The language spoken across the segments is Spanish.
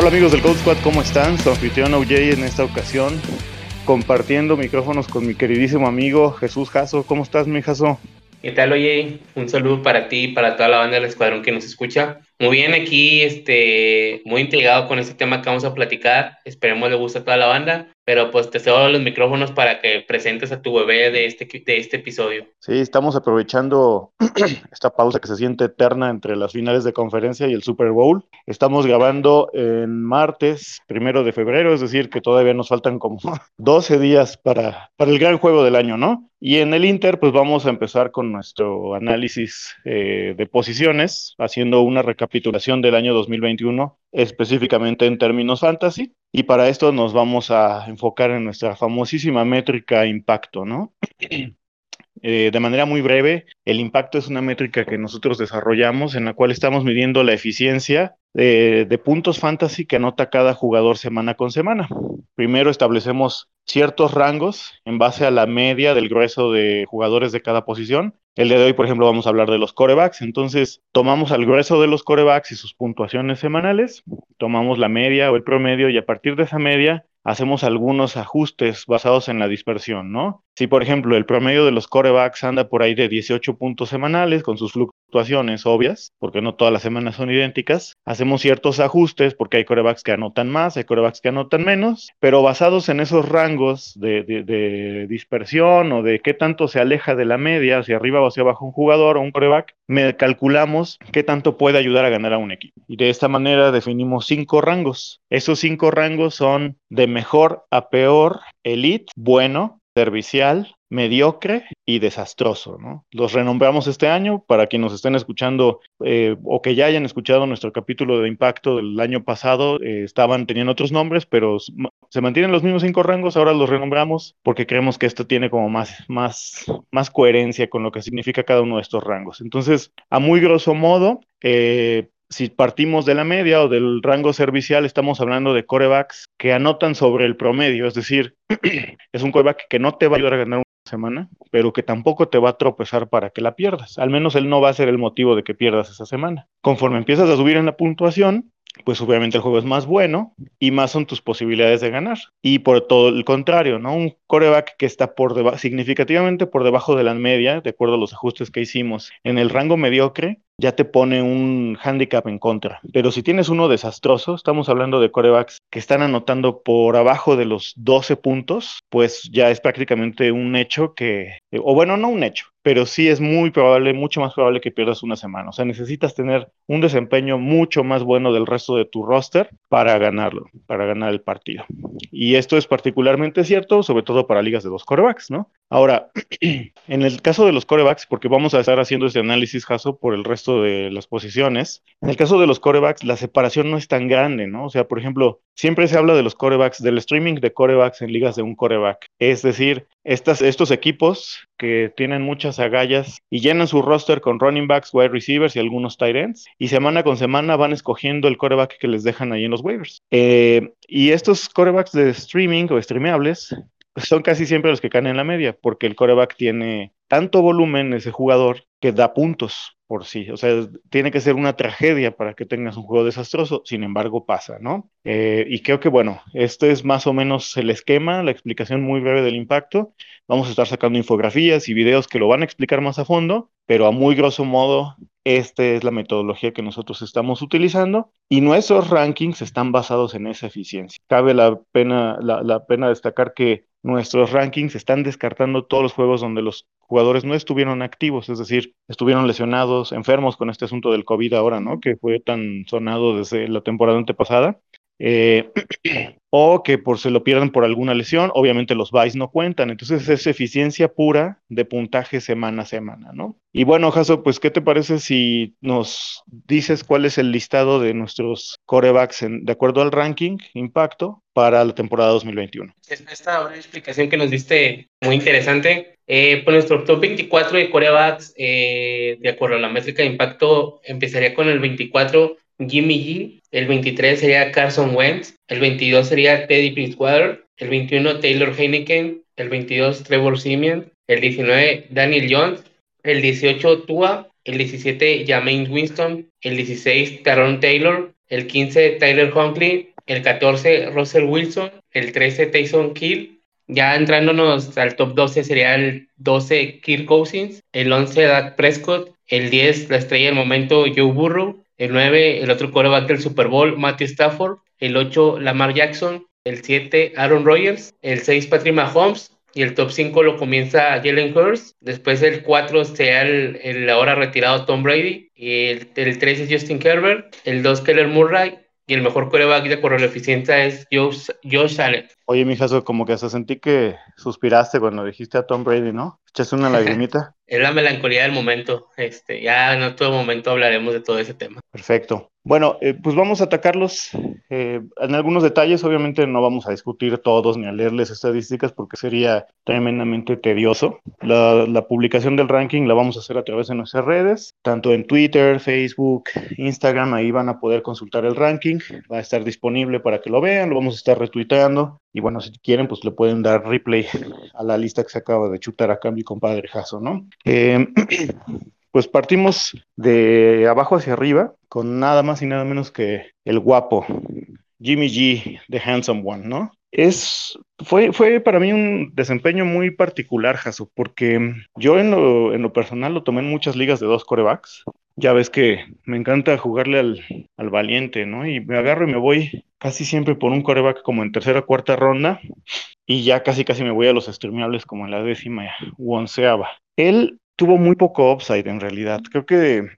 Hola amigos del Code Squad, ¿cómo están? Su anfitrión OJ en esta ocasión, compartiendo micrófonos con mi queridísimo amigo Jesús Jasso. ¿Cómo estás, mi Jasso? ¿Qué tal, oye? Un saludo para ti y para toda la banda del escuadrón que nos escucha. Muy bien, aquí este, muy intrigado con este tema que vamos a platicar. Esperemos le guste a toda la banda, pero pues te cedo los micrófonos para que presentes a tu bebé de este, de este episodio. Sí, estamos aprovechando esta pausa que se siente eterna entre las finales de conferencia y el Super Bowl. Estamos grabando en martes, primero de febrero, es decir, que todavía nos faltan como 12 días para, para el gran juego del año, ¿no? Y en el Inter, pues vamos a empezar con nuestro análisis eh, de posiciones, haciendo una recapitulación del año 2021, específicamente en términos fantasy. Y para esto nos vamos a enfocar en nuestra famosísima métrica impacto, ¿no? Eh, de manera muy breve, el impacto es una métrica que nosotros desarrollamos en la cual estamos midiendo la eficiencia de, de, puntos fantasy que anota cada jugador semana con semana. Primero establecemos ciertos rangos en base a la media del grueso de jugadores de cada posición. El día de hoy, por ejemplo, vamos a hablar de los corebacks. Entonces, tomamos al grueso de los corebacks y sus puntuaciones semanales, tomamos la media o el promedio y a partir de esa media hacemos algunos ajustes basados en la dispersión, ¿no? Si, por ejemplo, el promedio de los corebacks anda por ahí de 18 puntos semanales con sus fluctuaciones obvias, porque no todas las semanas son idénticas, hacemos ciertos ajustes porque hay corebacks que anotan más, hay corebacks que anotan menos, pero basados en esos rangos de, de, de dispersión o de qué tanto se aleja de la media, hacia arriba o hacia abajo un jugador o un coreback, me calculamos qué tanto puede ayudar a ganar a un equipo. Y de esta manera definimos cinco rangos. Esos cinco rangos son de mejor a peor, elite, bueno, servicial, mediocre y desastroso. ¿no? Los renombramos este año para quienes nos estén escuchando eh, o que ya hayan escuchado nuestro capítulo de impacto del año pasado, eh, estaban teniendo otros nombres, pero se mantienen los mismos cinco rangos, ahora los renombramos porque creemos que esto tiene como más, más, más coherencia con lo que significa cada uno de estos rangos. Entonces, a muy grosso modo, eh, si partimos de la media o del rango servicial, estamos hablando de corebacks que anotan sobre el promedio, es decir, es un coreback que no te va a ayudar a ganar semana, pero que tampoco te va a tropezar para que la pierdas. Al menos él no va a ser el motivo de que pierdas esa semana. Conforme empiezas a subir en la puntuación, pues obviamente el juego es más bueno y más son tus posibilidades de ganar. Y por todo el contrario, ¿no? Un coreback que está por significativamente por debajo de la media, de acuerdo a los ajustes que hicimos en el rango mediocre, ya te pone un handicap en contra. Pero si tienes uno desastroso, estamos hablando de corebacks que están anotando por abajo de los 12 puntos, pues ya es prácticamente un hecho que, o bueno, no un hecho, pero sí es muy probable, mucho más probable que pierdas una semana. O sea, necesitas tener un desempeño mucho más bueno del resto de tu roster para ganarlo, para ganar el partido. Y esto es particularmente cierto, sobre todo para ligas de dos corebacks, ¿no? Ahora, en el caso de los corebacks, porque vamos a estar haciendo este análisis, Jaso, por el resto de las posiciones, en el caso de los corebacks, la separación no es tan grande, ¿no? O sea, por ejemplo, siempre se habla de los corebacks, del streaming de corebacks en ligas de un coreback. Es decir, estos equipos que tienen muchas agallas y llenan su roster con running backs, wide receivers y algunos tight ends, y semana con semana van escogiendo el coreback que les dejan ahí en los waivers. Eh, y estos corebacks de streaming o streameables son casi siempre los que caen en la media, porque el coreback tiene tanto volumen ese jugador que da puntos por sí. O sea, tiene que ser una tragedia para que tengas un juego desastroso, sin embargo pasa, ¿no? Eh, y creo que, bueno, este es más o menos el esquema, la explicación muy breve del impacto. Vamos a estar sacando infografías y videos que lo van a explicar más a fondo, pero a muy grosso modo, esta es la metodología que nosotros estamos utilizando y nuestros rankings están basados en esa eficiencia. Cabe la pena, la, la pena destacar que nuestros rankings están descartando todos los juegos donde los jugadores no estuvieron activos, es decir, estuvieron lesionados, enfermos con este asunto del COVID ahora, ¿no? Que fue tan sonado desde la temporada antepasada. Eh, o que por se lo pierden por alguna lesión, obviamente los buys no cuentan, entonces es eficiencia pura de puntaje semana a semana, ¿no? Y bueno, Jaso, pues ¿qué te parece si nos dices cuál es el listado de nuestros corebacks en, de acuerdo al ranking impacto para la temporada 2021? Esta breve explicación que nos diste muy interesante. Eh, pues nuestro top 24 de corebacks, eh, de acuerdo a la métrica de impacto, empezaría con el 24 Jimmy G, el 23 sería Carson Wentz, el 22 sería Teddy Bridgewater, el 21 Taylor Heineken, el 22 Trevor Simeon, el 19 Daniel Jones, el 18 Tua, el 17 Jameis Winston, el 16 Taron Taylor, el 15 Tyler Huntley, el 14 Russell Wilson, el 13 Tyson Kill, ya entrándonos al top 12 sería el 12 Kirk Cousins, el 11 Dak Prescott, el 10 la estrella del momento Joe Burrow, el 9 el otro quarterback del Super Bowl Matthew Stafford, el 8 Lamar Jackson, el 7 Aaron Rodgers, el 6 Patrick Mahomes, y el top 5 lo comienza Jalen Hurst, después el 4 sea el, ahora retirado Tom Brady, y el, el 3 es Justin Herbert, el 2 Keller Murray, y el mejor coreback de la eficiencia es Josh, Josh Allen. Oye, mijazo, como que hasta sentí que suspiraste cuando dijiste a Tom Brady, ¿no? Echaste una lagrimita. es la melancolía del momento. Este, ya en otro momento hablaremos de todo ese tema. Perfecto. Bueno, eh, pues vamos a atacarlos eh, en algunos detalles. Obviamente no vamos a discutir todos ni a leerles estadísticas porque sería tremendamente tedioso. La, la, publicación del ranking la vamos a hacer a través de nuestras redes, tanto en Twitter, Facebook, Instagram. Ahí van a poder consultar el ranking. Va a estar disponible para que lo vean. Lo vamos a estar retuiteando. Y bueno, si quieren, pues le pueden dar replay a la lista que se acaba de chutar acá mi compadre Jaso, ¿no? Eh, Pues partimos de abajo hacia arriba con nada más y nada menos que el guapo, Jimmy G, The Handsome One, ¿no? Es, fue, fue para mí un desempeño muy particular, Jaso, porque yo en lo, en lo personal lo tomé en muchas ligas de dos corebacks. Ya ves que me encanta jugarle al, al valiente, ¿no? Y me agarro y me voy casi siempre por un coreback como en tercera o cuarta ronda y ya casi casi me voy a los streamables como en la décima u onceava. Él tuvo muy poco upside en realidad. Creo que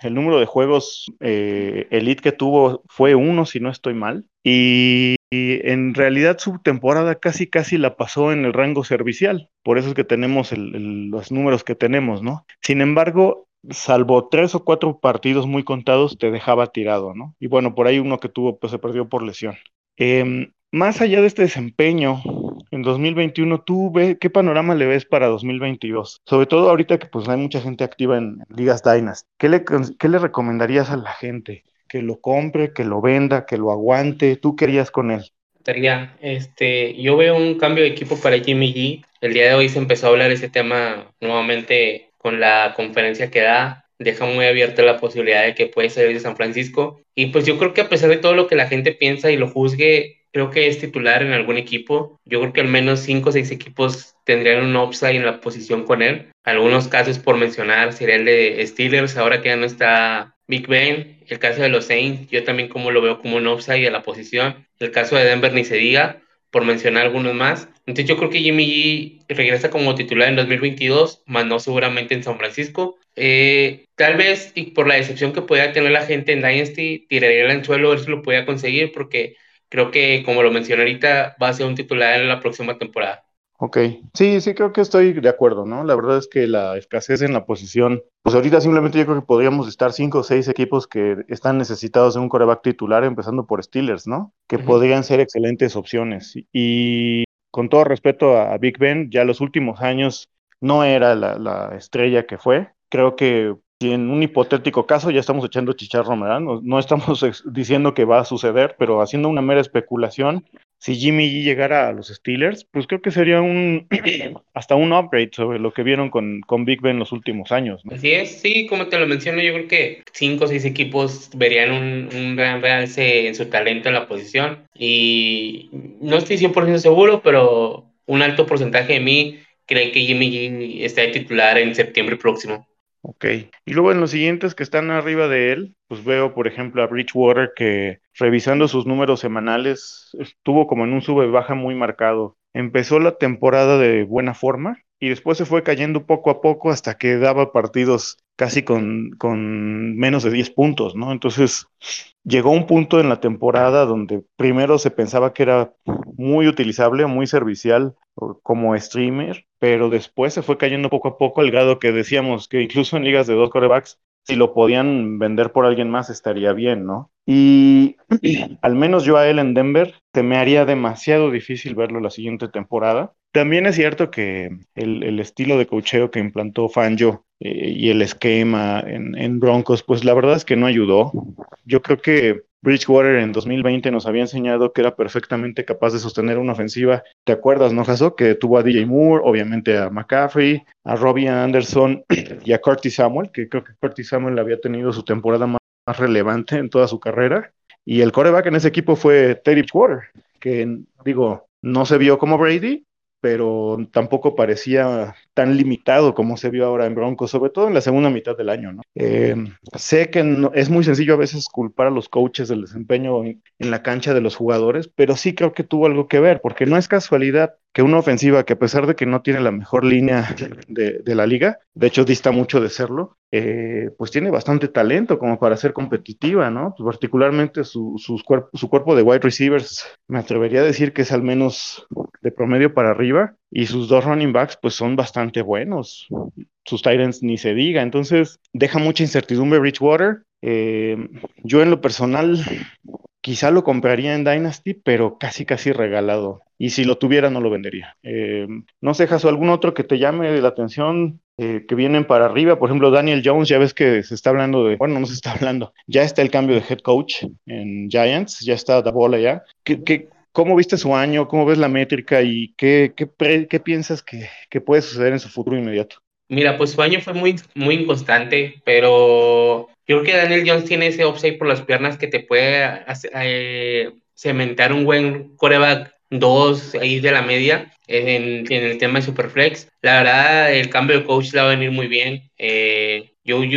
el número de juegos eh, elite que tuvo fue uno, si no estoy mal. Y, en realidad su temporada casi casi la pasó en el rango servicial. Por eso es que tenemos los números que tenemos, ¿no? Sin embargo, salvo tres o cuatro partidos muy contados, te dejaba tirado, ¿no? Y bueno, por ahí uno que tuvo, pues se perdió por lesión. Em, más allá de este desempeño en 2021, ¿tú ve, qué panorama le ves para 2022? Sobre todo ahorita que pues hay mucha gente activa en, ligas Dynasty. ¿Qué le, ¿Qué le recomendarías a la gente? ¿Que lo compre, que lo venda, que lo aguante? ¿Tú querías con él? Este, yo veo un cambio de equipo para Jimmy G. El día de hoy se empezó a hablar ese tema nuevamente con la conferencia que da. Deja muy abierta la posibilidad de que puede ser de San Francisco. Y pues yo creo que a pesar de todo lo que la gente piensa y lo juzgue, creo que es titular en algún equipo. Yo creo que al menos cinco o seis equipos tendrían un upside en la posición con él. Algunos casos por mencionar sería el de Steelers, ahora que ya no está Big Ben. El caso de los Saints, yo también como lo veo como un upside a la posición. El caso de Denver ni se diga, por mencionar algunos más. Entonces yo creo que Jimmy G regresa como titular en 2022, más no seguramente en San Francisco. Eh, tal vez, y por la decepción que pueda tener la gente en Dynasty, tiraría el anzuelo a ver si lo pueda conseguir, porque creo que, como lo mencioné ahorita, va a ser un titular en la próxima temporada. Ok, sí, sí, creo que estoy de acuerdo, ¿no? La verdad es que la escasez en la posición, pues ahorita simplemente yo creo que podríamos estar cinco o seis equipos que están necesitados de un coreback titular, empezando por Steelers, ¿no? Que podrían ser excelentes opciones. Y con todo respeto a, Big Ben, ya los últimos años no era la, la estrella que fue. Creo que si en un hipotético caso ya estamos echando chicharro, ¿verdad? No, estamos diciendo que va a suceder, pero haciendo una mera especulación, si Jimmy G llegara a los Steelers, pues creo que sería un hasta un upgrade sobre lo que vieron con, con Big Ben los últimos años. Así es, sí, como te lo menciono, yo creo que cinco o seis equipos verían un, un gran realce en su talento en la posición y no estoy 100% seguro, pero un alto porcentaje de mí cree que Jimmy G está titular en septiembre próximo. Ok. Y luego en los siguientes que están arriba de él, pues veo, por ejemplo, a Bridgewater que revisando sus números semanales estuvo como en un sube-baja muy marcado. Empezó la temporada de buena forma y después se fue cayendo poco a poco hasta que daba partidos casi con, con menos de 10 puntos, ¿no? Entonces llegó un punto en la temporada donde primero se pensaba que era muy utilizable, muy servicial como streamer, pero después se fue cayendo poco a poco al grado que decíamos que incluso en ligas de dos corebacks, si lo podían vender por alguien más estaría bien, ¿no? Y al menos yo a él en Denver se me haría demasiado difícil verlo la siguiente temporada. También es cierto que el, estilo de cocheo que implantó Fanjo eh, y el esquema en, Broncos, pues la verdad es que no ayudó. Yo creo que Bridgewater en 2020 nos había enseñado que era perfectamente capaz de sostener una ofensiva. ¿Te acuerdas, no, Jaso? Que tuvo a DJ Moore, obviamente a McCaffrey, a Robbie Anderson y a Curtis Samuel, que creo que Curtis Samuel había tenido su temporada más relevante en toda su carrera. Y el coreback en ese equipo fue Teddy Bridgewater, que digo, no se vio como Brady, pero tampoco parecía tan limitado como se vio ahora en Broncos, sobre todo en la segunda mitad del año. ¿no? Eh, sé que es muy sencillo a veces culpar a los coaches del desempeño en, la cancha de los jugadores, pero sí creo que tuvo algo que ver, porque no es casualidad que una ofensiva que a pesar de que no tiene la mejor línea de, la liga, de hecho dista mucho de serlo, eh, pues tiene bastante talento como para ser competitiva, ¿no? Pues particularmente su, su cuerpo de wide receivers, me atrevería a decir que es al menos de promedio para arriba, y sus dos running backs pues son bastante buenos. Sus Titans ni se diga. Entonces deja mucha incertidumbre Bridgewater. Eh, yo en lo personal quizá lo compraría en Dynasty, pero casi casi regalado. Y si lo tuviera no lo vendería. Eh, no sé, Jaso, algún otro que te llame la atención eh, que vienen para arriba. Por ejemplo, Daniel Jones, ya ves que se está hablando de, bueno, no se está hablando, ya está el cambio de head coach en Giants, ya está la bola ya. ¿Qué, qué, ¿Cómo viste su año? ¿Cómo ves la métrica? ¿Y qué, qué, piensas que, puede suceder en su futuro inmediato? Mira, pues su año fue muy, muy inconstante, pero yo creo que Daniel Jones tiene ese upside por las piernas que te puede eh, cementar un buen coreback 2 ahí de la media en, el tema de Superflex. La verdad, el cambio de coach le va a venir muy bien. Eh, Joe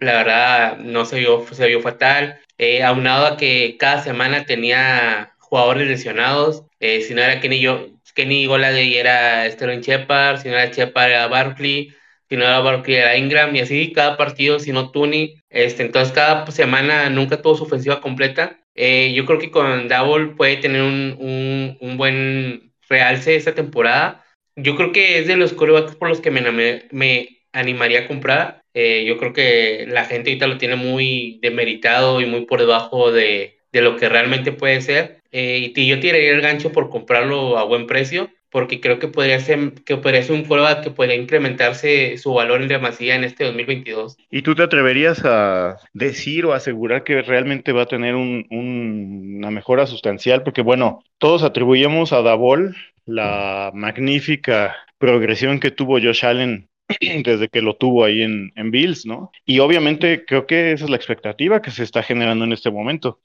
la verdad, no se vio, se vio fatal. Eh, aunado a que cada semana tenía jugadores lesionados. Eh, si no era Kenny, yo, Kenny Goladay era Sterling Shepard, si no era Shepard era Barkley, si no era Barkley era Ingram, y así cada partido, si no Tooney. Este, entonces cada semana nunca tuvo su ofensiva completa. Eh, yo creo que con Double puede tener un, un, un, buen realce esta temporada. Yo creo que es de los corebacks por los que me, me animaría a comprar. Eh, yo creo que la gente ahorita lo tiene muy demeritado y muy por debajo de, de lo que realmente puede ser. Eh, y yo tiraría el gancho por comprarlo a buen precio, porque creo que podría ser, que podría ser un coreback que podría incrementarse su valor en demasía en este 2022. ¿Y tú te atreverías a decir o asegurar que realmente va a tener un, una mejora sustancial? Porque bueno, todos atribuimos a Davol la magnífica progresión que tuvo Josh Allen desde que lo tuvo ahí en, en, Bills, ¿no? Y obviamente creo que esa es la expectativa que se está generando en este momento.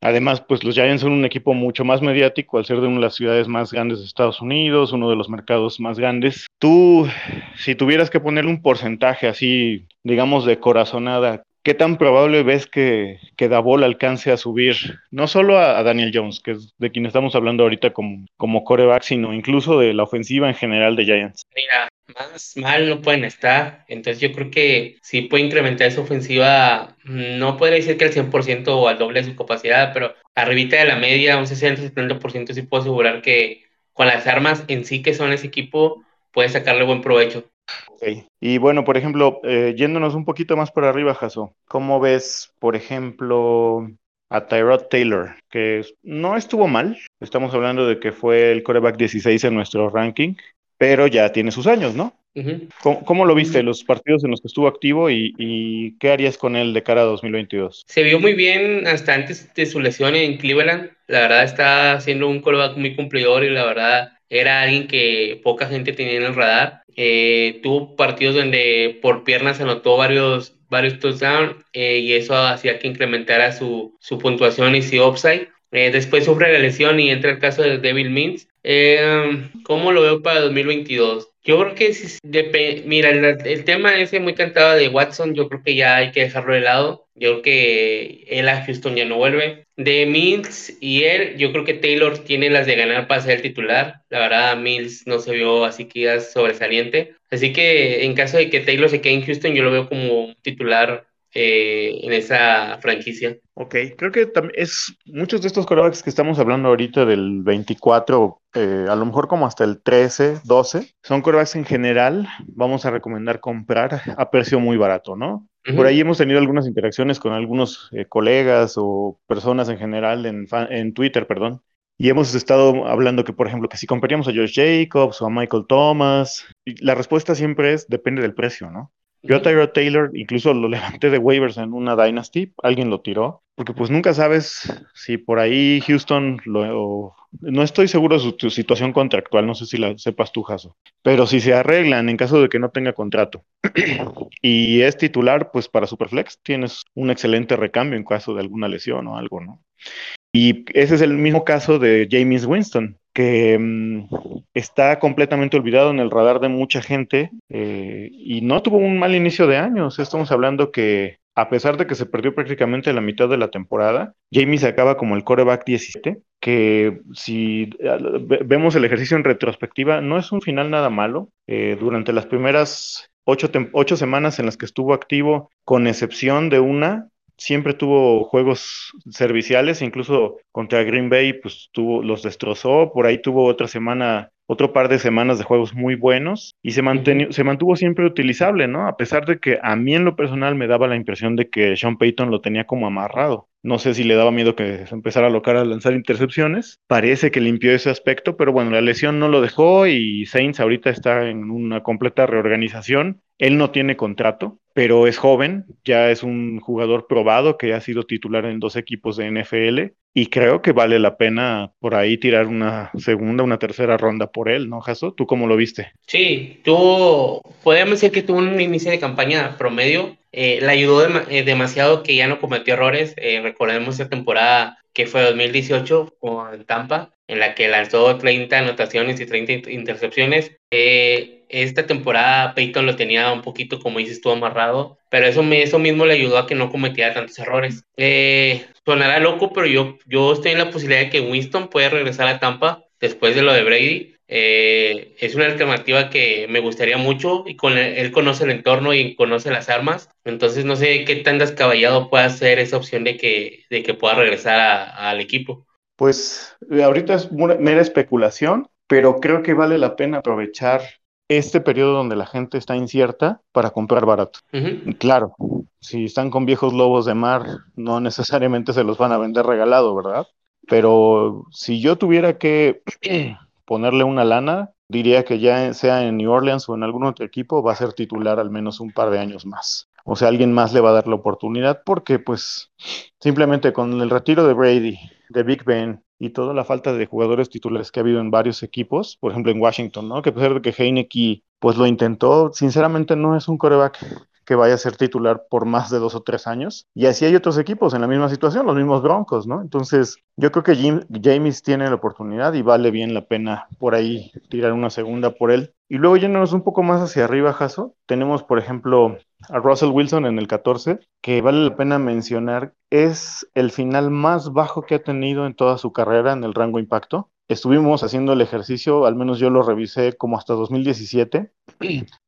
Además, pues los Giants son un equipo mucho más mediático al ser de una de las ciudades más grandes de Estados Unidos, uno de los mercados más grandes. Tú, si tuvieras que poner un porcentaje así, digamos, de corazonada, ¿qué tan probable ves que, que alcance a subir no solo a, Daniel Jones, que es de quien estamos hablando ahorita como, como coreback, sino incluso de la ofensiva en general de Giants? Mira, más mal no pueden estar. Entonces yo creo que sí puede incrementar su ofensiva, no podría decir que al 100% o al doble de su capacidad, pero arribita de la media, un 60-70% sí puedo asegurar que con las armas en sí que son ese equipo, puede sacarle buen provecho. Okay. Y bueno, por ejemplo, eh, yéndonos un poquito más por arriba, Jaso, ¿cómo ves, por ejemplo, a Tyrod Taylor, que no estuvo mal. Estamos hablando de que fue el coreback 16 en nuestro ranking pero ya tiene sus años, ¿no? ¿Cómo, lo viste, los partidos en los que estuvo activo y, qué harías con él de cara a 2022? Se vio muy bien hasta antes de su lesión en Cleveland. La verdad está siendo un callback muy cumplidor y la verdad era alguien que poca gente tenía en el radar. Eh, tuvo partidos donde por piernas anotó varios, varios touchdowns eh, y eso hacía que incrementara su, su puntuación y su upside. Eh, después sufre la lesión y entra el caso de Devil Means. Eh, ¿Cómo lo veo para 2022? Yo creo que, si, mira, el, tema ese muy cantado de Watson, yo creo que ya hay que dejarlo de lado. Yo creo que él a Houston ya no vuelve. De Mills y él, yo creo que Taylor tiene las de ganar para ser el titular. La verdad, Mills no se vio así que ya sobresaliente. Así que en caso de que Taylor se quede en Houston, yo lo veo como titular eh, en esa franquicia. Ok, creo que es muchos de estos corebacks que estamos hablando ahorita del 24, eh, a lo mejor como hasta el 13, 12, son corebacks en general, vamos a recomendar comprar a precio muy barato, ¿no? Por ahí hemos tenido algunas interacciones con algunos eh, colegas o personas en general en, en Twitter, perdón, y hemos estado hablando que, por ejemplo, que si compraríamos a Josh Jacobs o a Michael Thomas, la respuesta siempre es depende del precio, ¿no? Yo a Tyrod Taylor incluso lo levanté de waivers en una Dynasty, alguien lo tiró, porque pues nunca sabes si por ahí Houston lo... No estoy seguro de su, situación contractual, no sé si la sepas tú, Jaso, pero si se arreglan en caso de que no tenga contrato y es titular, pues para Superflex tienes un excelente recambio en caso de alguna lesión o algo, ¿no? Y ese es el mismo caso de James Winston, que mm, está completamente olvidado en el radar de mucha gente eh, y no tuvo un mal inicio de años. Estamos hablando que a pesar de que se perdió prácticamente la mitad de la temporada, Jamie se acaba como el coreback 17, que si vemos el ejercicio en retrospectiva, no es un final nada malo. Eh, durante las primeras ocho, ocho semanas en las que estuvo activo, con excepción de una, siempre tuvo juegos serviciales, incluso contra Green Bay, pues tuvo, los destrozó, por ahí tuvo otra semana, otro par de semanas de juegos muy buenos y se, se mantuvo siempre utilizable, ¿no? A pesar de que a mí en lo personal me daba la impresión de que Sean Payton lo tenía como amarrado. No sé si le daba miedo que se empezara a locar a lanzar intercepciones. Parece que limpió ese aspecto, pero bueno, la lesión no lo dejó y Saints ahorita está en una completa reorganización. Él no tiene contrato, pero es joven, ya es un jugador probado que ha sido titular en dos equipos de NFL y creo que vale la pena por ahí tirar una segunda, una tercera ronda por él, ¿no, Jaso? ¿Tú cómo lo viste? Sí, tú, podemos decir que tuvo un inicio de campaña promedio, eh, le ayudó eh, demasiado que ya no cometió errores, eh, recordemos esa temporada que fue 2018 con Tampa, en la que lanzó 30 anotaciones y 30 intercepciones. Eh, esta temporada Peyton lo tenía un poquito, como dices tú, amarrado, pero eso, eso mismo le ayudó a que no cometiera tantos errores. Eh, sonará loco, pero yo, yo estoy en la posibilidad de que Winston puede regresar a Tampa después de lo de Brady. Eh, es una alternativa que me gustaría mucho y con él, conoce el entorno y conoce las armas. Entonces no sé qué tan descabellado puede ser esa opción de que, de que pueda regresar al equipo. Pues ahorita es mera especulación, pero creo que vale la pena aprovechar este periodo donde la gente está incierta para comprar barato. Claro, si están con viejos lobos de mar, no necesariamente se los van a vender regalado, ¿verdad? Pero si yo tuviera que ponerle una lana, diría que ya sea en New Orleans o en algún otro equipo, va a ser titular al menos un par de años más. O sea, alguien más le va a dar la oportunidad porque pues simplemente con el retiro de Brady, de Big Ben y toda la falta de jugadores titulares que ha habido en varios equipos, por ejemplo en Washington, ¿no? Que a pesar de que Heineke pues lo intentó, sinceramente no es un coreback que vaya a ser titular por más de dos o tres años. Y así hay otros equipos en la misma situación, los mismos Broncos, ¿no? Entonces, yo creo que James tiene la oportunidad y vale bien la pena por ahí tirar una segunda por él. Y luego yéndonos un poco más hacia arriba, Jaso, tenemos, por ejemplo, a Russell Wilson en el 14, que vale la pena mencionar, es el final más bajo que ha tenido en toda su carrera en el rango impacto. Estuvimos haciendo el ejercicio, al menos yo lo revisé como hasta 2017,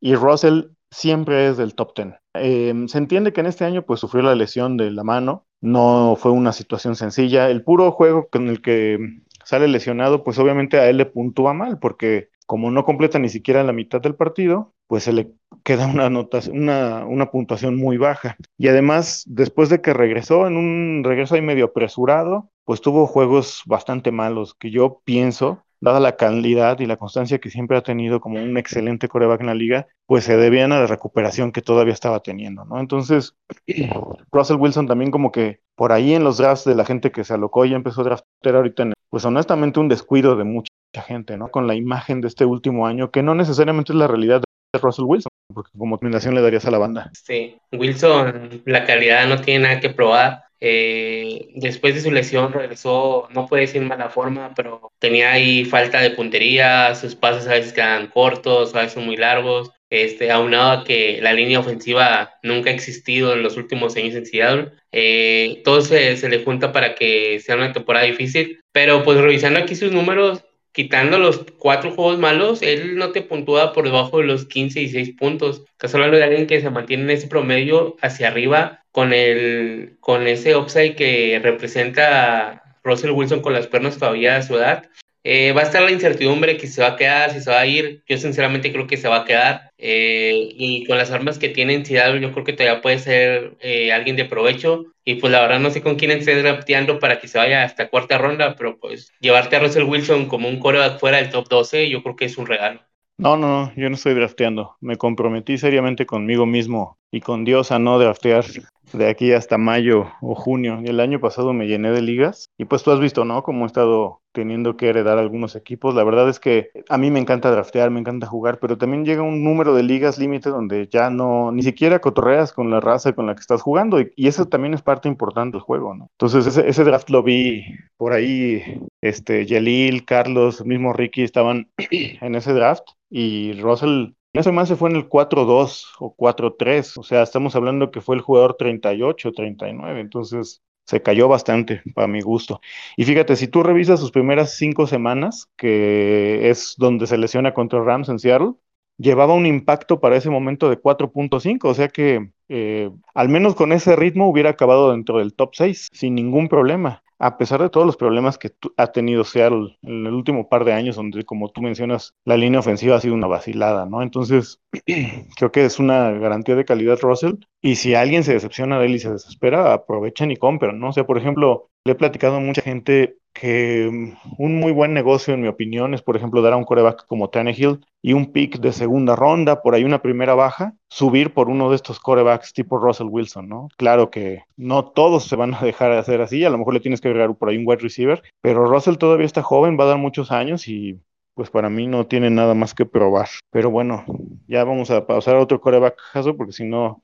y Russell siempre es del top 10. Em, se entiende que en este año pues sufrió la lesión de la mano, no fue una situación sencilla. El puro juego con el que sale lesionado, pues obviamente a él le puntúa mal, porque como no completa ni siquiera la mitad del partido, pues se le queda una, nota, una, una puntuación muy baja. Y además, después de que regresó, en un regreso ahí medio apresurado, pues tuvo juegos bastante malos, que yo pienso dada la calidad y la constancia que siempre ha tenido como un excelente coreback en la liga, pues se debían a la recuperación que todavía estaba teniendo, ¿no? Entonces, Russell Wilson también como que por ahí en los drafts de la gente que se alocó y empezó a draftear ahorita, pues honestamente un descuido de mucha gente, ¿no? Con la imagen de este último año, que no necesariamente es la realidad Russell Wilson, porque como combinación le darías a la banda. Sí, Wilson, la calidad no tiene nada que probar eh, después de su lesión regresó, no puede decir mala forma, pero tenía ahí falta de puntería, sus pases a veces quedan cortos, a veces muy largos. Este, aunado a que la línea ofensiva nunca ha existido en los últimos años en Seattle, eh, todo se, se, le junta para que sea una temporada difícil. Pero pues revisando aquí sus números, quitando los cuatro juegos malos, él no te puntúa por debajo de los 15 y 6 puntos. Estás hablando de alguien que se mantiene en ese promedio hacia arriba con, el, con ese upside que representa Russell Wilson con las pernas todavía a su edad. Eh, va a estar la incertidumbre que se va a quedar, si se va a ir. Yo sinceramente creo que se va a quedar. Eh, y con las armas que tiene en Seattle, yo creo que todavía puede ser eh, alguien de provecho. Y pues la verdad no sé con quién esté drafteando para que se vaya hasta cuarta ronda, pero pues llevarte a Russell Wilson como un coreback fuera del top 12, yo creo que es un regalo. No, no, no, yo no estoy drafteando. Me comprometí seriamente conmigo mismo y con Dios a no draftear de aquí hasta mayo o junio. El año pasado me llené de ligas y pues tú has visto, ¿no? Cómo he estado teniendo que heredar algunos equipos. La verdad es que a mí me encanta draftear, me encanta jugar, pero también llega un número de ligas límite donde ya no, ni siquiera cotorreas con la raza con la que estás jugando y, eso también es parte importante del juego, ¿no? Entonces ese, draft lo vi por ahí, este, Yelil, Carlos, mismo Ricky estaban en ese draft y Russell ese más se fue en el 4-2 o 4-3, o sea, estamos hablando que fue el jugador 38, 39, entonces se cayó bastante para mi gusto. Y fíjate, si tú revisas sus primeras cinco semanas, que es donde se lesiona contra Rams en Seattle, llevaba un impacto para ese momento de 4.5, o sea que eh, al menos con ese ritmo hubiera acabado dentro del top 6 sin ningún problema a pesar de todos los problemas que ha tenido Seattle en el último par de años, donde, como tú mencionas, la línea ofensiva ha sido una vacilada, ¿no? Entonces, creo que es una garantía de calidad Russell. Y si alguien se decepciona de él y se desespera, aprovechen y compren, ¿no? O sea, por ejemplo, le he platicado a mucha gente que mm, un muy buen negocio, en mi opinión, es, por ejemplo, dar a un coreback como Tannehill y un pick de segunda ronda, por ahí una primera baja, subir por uno de estos corebacks tipo Russell Wilson, ¿no? Claro que no todos se van a dejar de hacer así, a lo mejor le tienes que agregar por ahí un wide receiver, pero Russell todavía está joven, va a dar muchos años y pues para mí no tiene nada más que probar. Pero bueno, ya vamos a pasar a otro coreback, porque si no,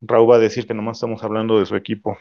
Raúl va a decir que nomás estamos hablando de su equipo.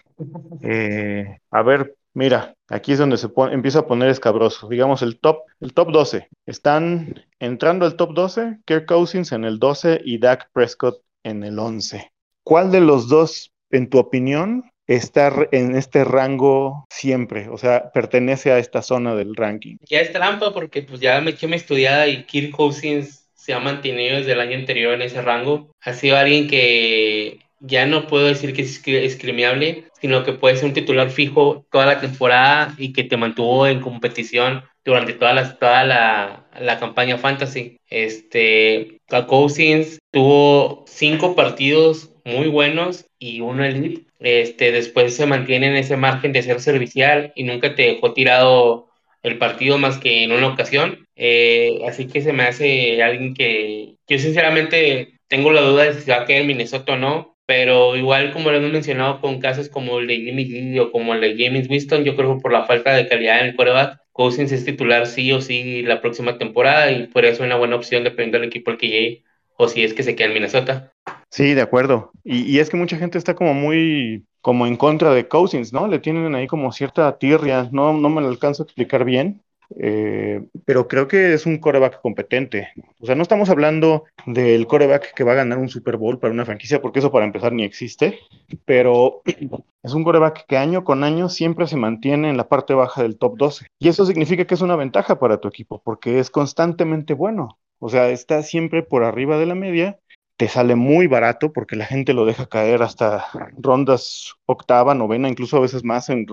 Eh, a ver, Mira, aquí es donde se empieza a poner escabroso. Digamos el top, el top 12. Están entrando al top 12, Kirk Cousins en el 12 y Dak Prescott en el 11. ¿Cuál de los dos, en tu opinión, está en este rango siempre? O sea, pertenece a esta zona del ranking. Ya es trampa porque pues ya me eché mi estudiada y Kirk Cousins se ha mantenido desde el año anterior en ese rango. Ha sido alguien que ya no puedo decir que es escrimiable, sino que puede ser un titular fijo toda la temporada y que te mantuvo en competición durante toda la, toda la, la campaña fantasy. Este, Cousins tuvo cinco partidos muy buenos y uno elite. Este, después se mantiene en ese margen de ser servicial y nunca te dejó tirado el partido más que en una ocasión. Eh, así que se me hace alguien que yo sinceramente tengo la duda de si va a quedar en Minnesota o no, pero igual como lo hemos mencionado con casos como el de Jimmy G o como el de James Winston, yo creo que por la falta de calidad en el quarterback, Cousins es titular sí o sí la próxima temporada y podría ser una buena opción dependiendo del equipo al que llegue o si es que se queda en Minnesota. Sí, de acuerdo. Y, y, es que mucha gente está como muy como en contra de Cousins, ¿no? Le tienen ahí como cierta tirria, no, no me lo alcanzo a explicar bien, eh, pero creo que es un coreback competente. O sea, no estamos hablando del coreback que va a ganar un Super Bowl para una franquicia, porque eso para empezar ni existe, pero es un coreback que año con año siempre se mantiene en la parte baja del top 12. Y eso significa que es una ventaja para tu equipo, porque es constantemente bueno. O sea, está siempre por arriba de la media te sale muy barato porque la gente lo deja caer hasta rondas octava, novena, incluso a veces más en,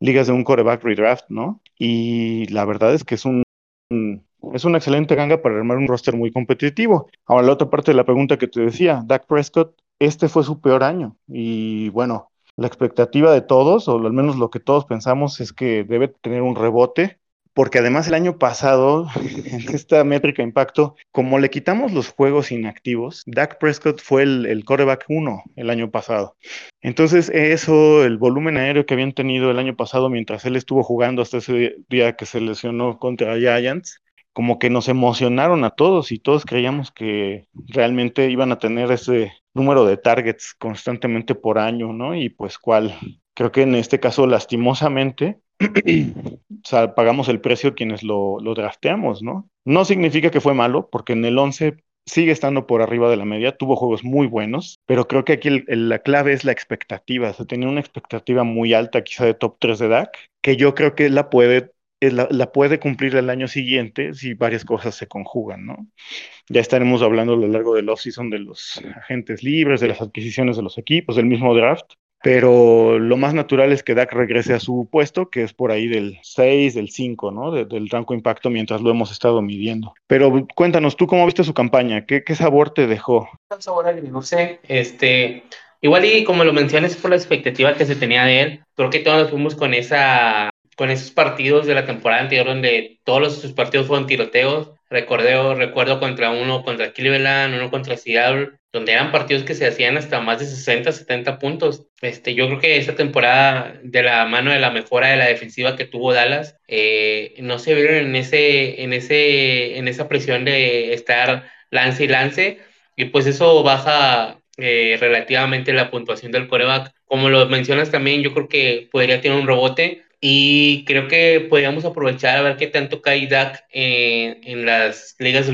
ligas de un coreback redraft, ¿no? Y la verdad es que es un, es una excelente ganga para armar un roster muy competitivo. Ahora, la otra parte de la pregunta que te decía, Dak Prescott, este fue su peor año y bueno, la expectativa de todos, o al menos lo que todos pensamos, es que debe tener un rebote porque además el año pasado, en esta métrica impacto, como le quitamos los juegos inactivos, Dak Prescott fue el, el coreback 1 el año pasado. Entonces, eso, el volumen aéreo que habían tenido el año pasado mientras él estuvo jugando hasta ese día que se lesionó contra Giants, como que nos emocionaron a todos y todos creíamos que realmente iban a tener ese número de targets constantemente por año, ¿no? Y pues cuál, creo que en este caso lastimosamente o sea, pagamos el precio quienes lo, lo drafteamos, ¿no? No significa que fue malo, porque en el 11 sigue estando por arriba de la media, tuvo juegos muy buenos, pero creo que aquí la clave es la expectativa. Se tenía una expectativa muy alta, quizá de top 3 de DAC, que yo creo que la puede, la, la, puede cumplir el año siguiente si varias cosas se conjugan, ¿no? Ya estaremos hablando a lo largo del off-season de los agentes libres, de las adquisiciones de los equipos, del mismo draft, pero lo más natural es que Dak regrese a su puesto, que es por ahí del 6, del 5, ¿no? del rango impacto mientras lo hemos estado midiendo. Pero cuéntanos, ¿tú cómo viste su campaña? ¿Qué, qué sabor te dejó? Un sabor agridulce, este... Igual y como lo mencionas por la expectativa que se tenía de él, creo que todos nos fuimos con esa con esos partidos de la temporada anterior donde todos los, sus partidos fueron tiroteos. Recordé, recuerdo contra uno contra Cleveland, uno contra Seattle, donde eran partidos que se hacían hasta más de 60, 70 puntos. Este, yo creo que esta temporada, de la mano de la mejora de la defensiva que tuvo Dallas, eh, no se vieron en, ese, en, ese, en esa presión de estar lance y lance, y pues eso baja eh, relativamente la puntuación del coreback. Como lo mencionas también, yo creo que podría tener un rebote y creo que podríamos aprovechar a ver qué tanto cae Dak en, en las ligas de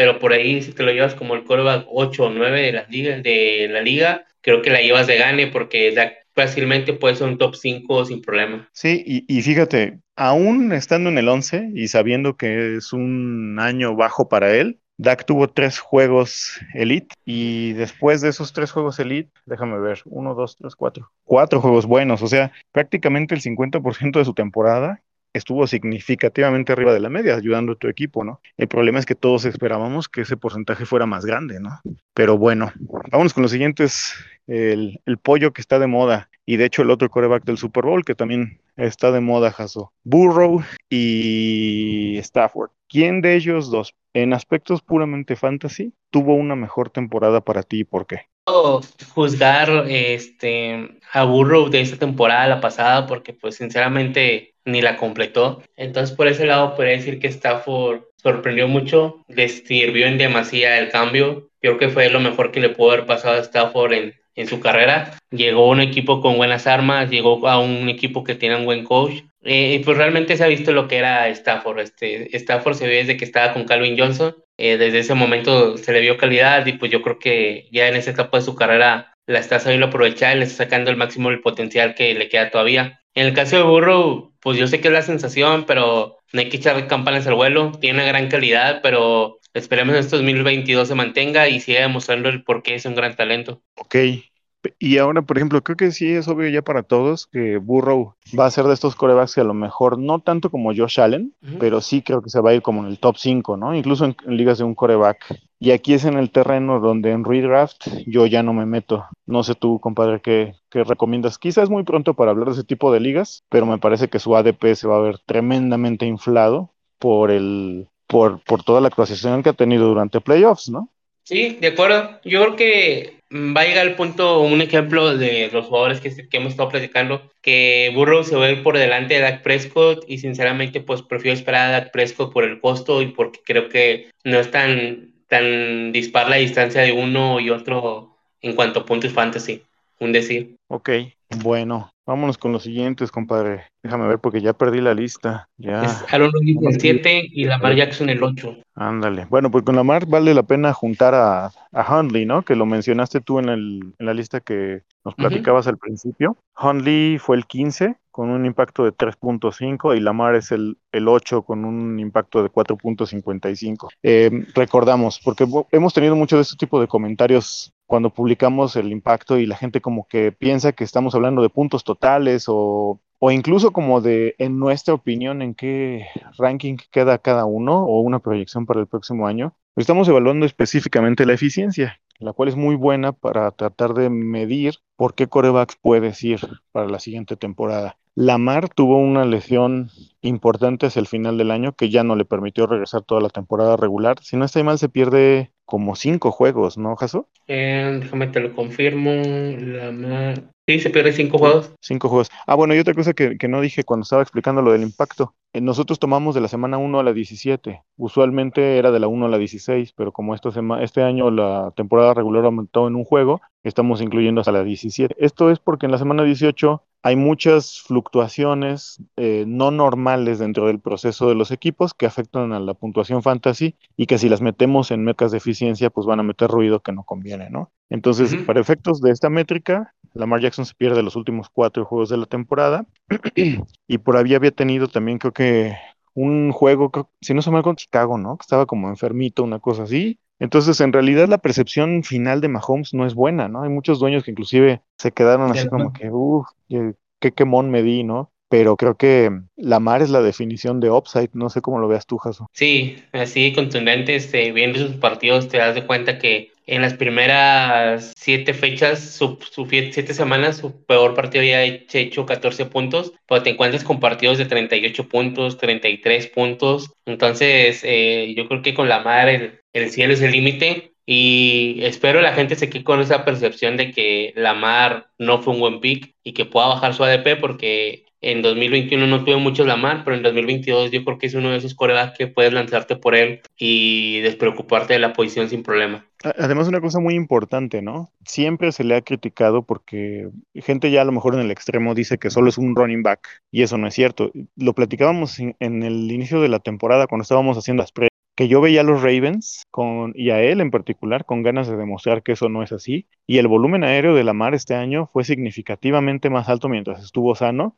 pero por ahí si te lo llevas como el coreback 8 o 9 de las ligas de la liga, creo que la llevas de gane porque Dak fácilmente puede ser un top 5 sin problema. Sí, y, y, fíjate, aún estando en el 11 y sabiendo que es un año bajo para él, Dak tuvo tres juegos Elite y después de esos tres juegos Elite, déjame ver, uno, dos, tres, cuatro, cuatro juegos buenos, o sea, prácticamente el 50% de su temporada estuvo significativamente arriba de la media, ayudando a tu equipo, ¿no? El problema es que todos esperábamos que ese porcentaje fuera más grande, ¿no? Pero bueno, vamos con los siguientes, el, el pollo que está de moda y de hecho el otro coreback del Super Bowl que también está de moda, Jaso, Burrow y Stafford. ¿Quién de ellos dos, en aspectos puramente fantasy, tuvo una mejor temporada para ti y por qué? Juzgar este, a Burrow de esta temporada, la pasada, porque pues sinceramente ni la completó. Entonces por ese lado podría decir que Stafford sorprendió mucho, le sirvió en demasía el cambio. Yo creo que fue lo mejor que le pudo haber pasado a Stafford en, en su carrera. Llegó a un equipo con buenas armas, llegó a un equipo que tiene un buen coach eh, y pues realmente se ha visto lo que era Stafford. Este, Stafford se ve desde que estaba con Calvin Johnson. Eh, desde ese momento se le vio calidad y pues yo creo que ya en esa etapa de su carrera la está sabiendo aprovechar y le está sacando el máximo del potencial que le queda todavía. En el caso de Burrow, pues yo sé que es la sensación, pero no hay que echar campanas al vuelo. Tiene una gran calidad, pero esperemos que este 2022 se mantenga y siga demostrando el por qué es un gran talento. Ok, y ahora, por ejemplo, creo que sí es obvio ya para todos que Burrow va a ser de estos corebacks que a lo mejor no tanto como Josh Allen, uh -huh. pero sí creo que se va a ir como en el top 5, ¿no? Incluso en, en, ligas de un coreback. Y aquí es en el terreno donde en redraft yo ya no me meto. No sé tú, compadre, qué, qué recomiendas. Quizás es muy pronto para hablar de ese tipo de ligas, pero me parece que su ADP se va a ver tremendamente inflado por el por, por toda la actuación que ha tenido durante playoffs, ¿no? Sí, de acuerdo. Yo creo que va a llegar al punto, un ejemplo de los jugadores que, que hemos estado platicando, que Burrow se va a ir por delante de Dak Prescott y sinceramente pues prefiero esperar a Dak Prescott por el costo y porque creo que no es tan, tan dispar la distancia de uno y otro en cuanto a puntos fantasy, un decir. Ok, bueno, vámonos con los siguientes, compadre. Déjame ver porque ya perdí la lista. Ya. Es Aaron Rodgers el 7 y Lamar Jackson el 8. Ándale. Bueno, pues con Lamar vale la pena juntar a, a Hundley, ¿no? Que lo mencionaste tú en, el, en la lista que nos platicabas uh -huh. al principio. Hundley fue el 15 con un impacto de 3.5 y Lamar es el, el 8 con un impacto de 4.55. Eh, recordamos, porque hemos tenido mucho de este tipo de comentarios cuando publicamos el impacto y la gente como que piensa que estamos hablando de puntos totales o, o incluso como de, en nuestra opinión, en qué ranking queda cada uno o una proyección para el próximo año. Estamos evaluando específicamente la eficiencia, la cual es muy buena para tratar de medir por qué corebacks puedes ir para la siguiente temporada. Lamar tuvo una lesión importante hacia el final del año que ya no le permitió regresar toda la temporada regular. Si no estoy mal, se pierde como cinco juegos, ¿no, Jaso? Eh, déjame te lo confirmo. Lamar. Sí, se pierde cinco juegos. Cinco juegos. Ah, bueno, y otra cosa que, que no dije cuando estaba explicando lo del impacto. Eh, nosotros tomamos de la semana 1 a la 17. Usualmente era de la 1 a la 16, pero como esto este año la temporada regular aumentó en un juego, estamos incluyendo hasta la 17. Esto es porque en la semana 18 hay muchas fluctuaciones eh, no normales dentro del proceso de los equipos que afectan a la puntuación fantasy y que si las metemos en mecas de eficiencia, pues van a meter ruido que no conviene, ¿no? Entonces, uh -huh. para efectos de esta métrica, Lamar Jackson se pierde los últimos cuatro juegos de la temporada y por ahí había tenido también creo que un juego, si no se me con Chicago, ¿no? Que estaba como enfermito, una cosa así. Entonces, en realidad, la percepción final de Mahomes no es buena, ¿no? Hay muchos dueños que inclusive se quedaron así como que, uff, qué quemón me di, ¿no? Pero creo que Lamar es la definición de upside, no sé cómo lo veas tú, Jaso. Sí, así contundente, este, viendo sus partidos te das de cuenta que en las primeras siete fechas, siete semanas, su peor partido había hecho 14 puntos, pero te encuentras con partidos de 38 puntos, 33 puntos. Entonces, eh, yo creo que con Lamar el, el cielo es el límite Y espero la gente se quede con esa percepción de que Lamar no fue un buen pick y que pueda bajar su ADP porque en 2021 no tuve mucho Lamar, pero en 2022 yo creo que es uno de esos corebacks que puedes lanzarte por él y despreocuparte de la posición sin problema. Además, una cosa muy importante, ¿no? Siempre se le ha criticado porque gente ya a lo mejor en el extremo dice que solo es un running back y eso no es cierto. Lo platicábamos en, el inicio de la temporada cuando estábamos haciendo las pre que yo veía a los Ravens con, y a él en particular con ganas de demostrar que eso no es así. Y el volumen aéreo de la mar este año fue significativamente más alto mientras estuvo sano.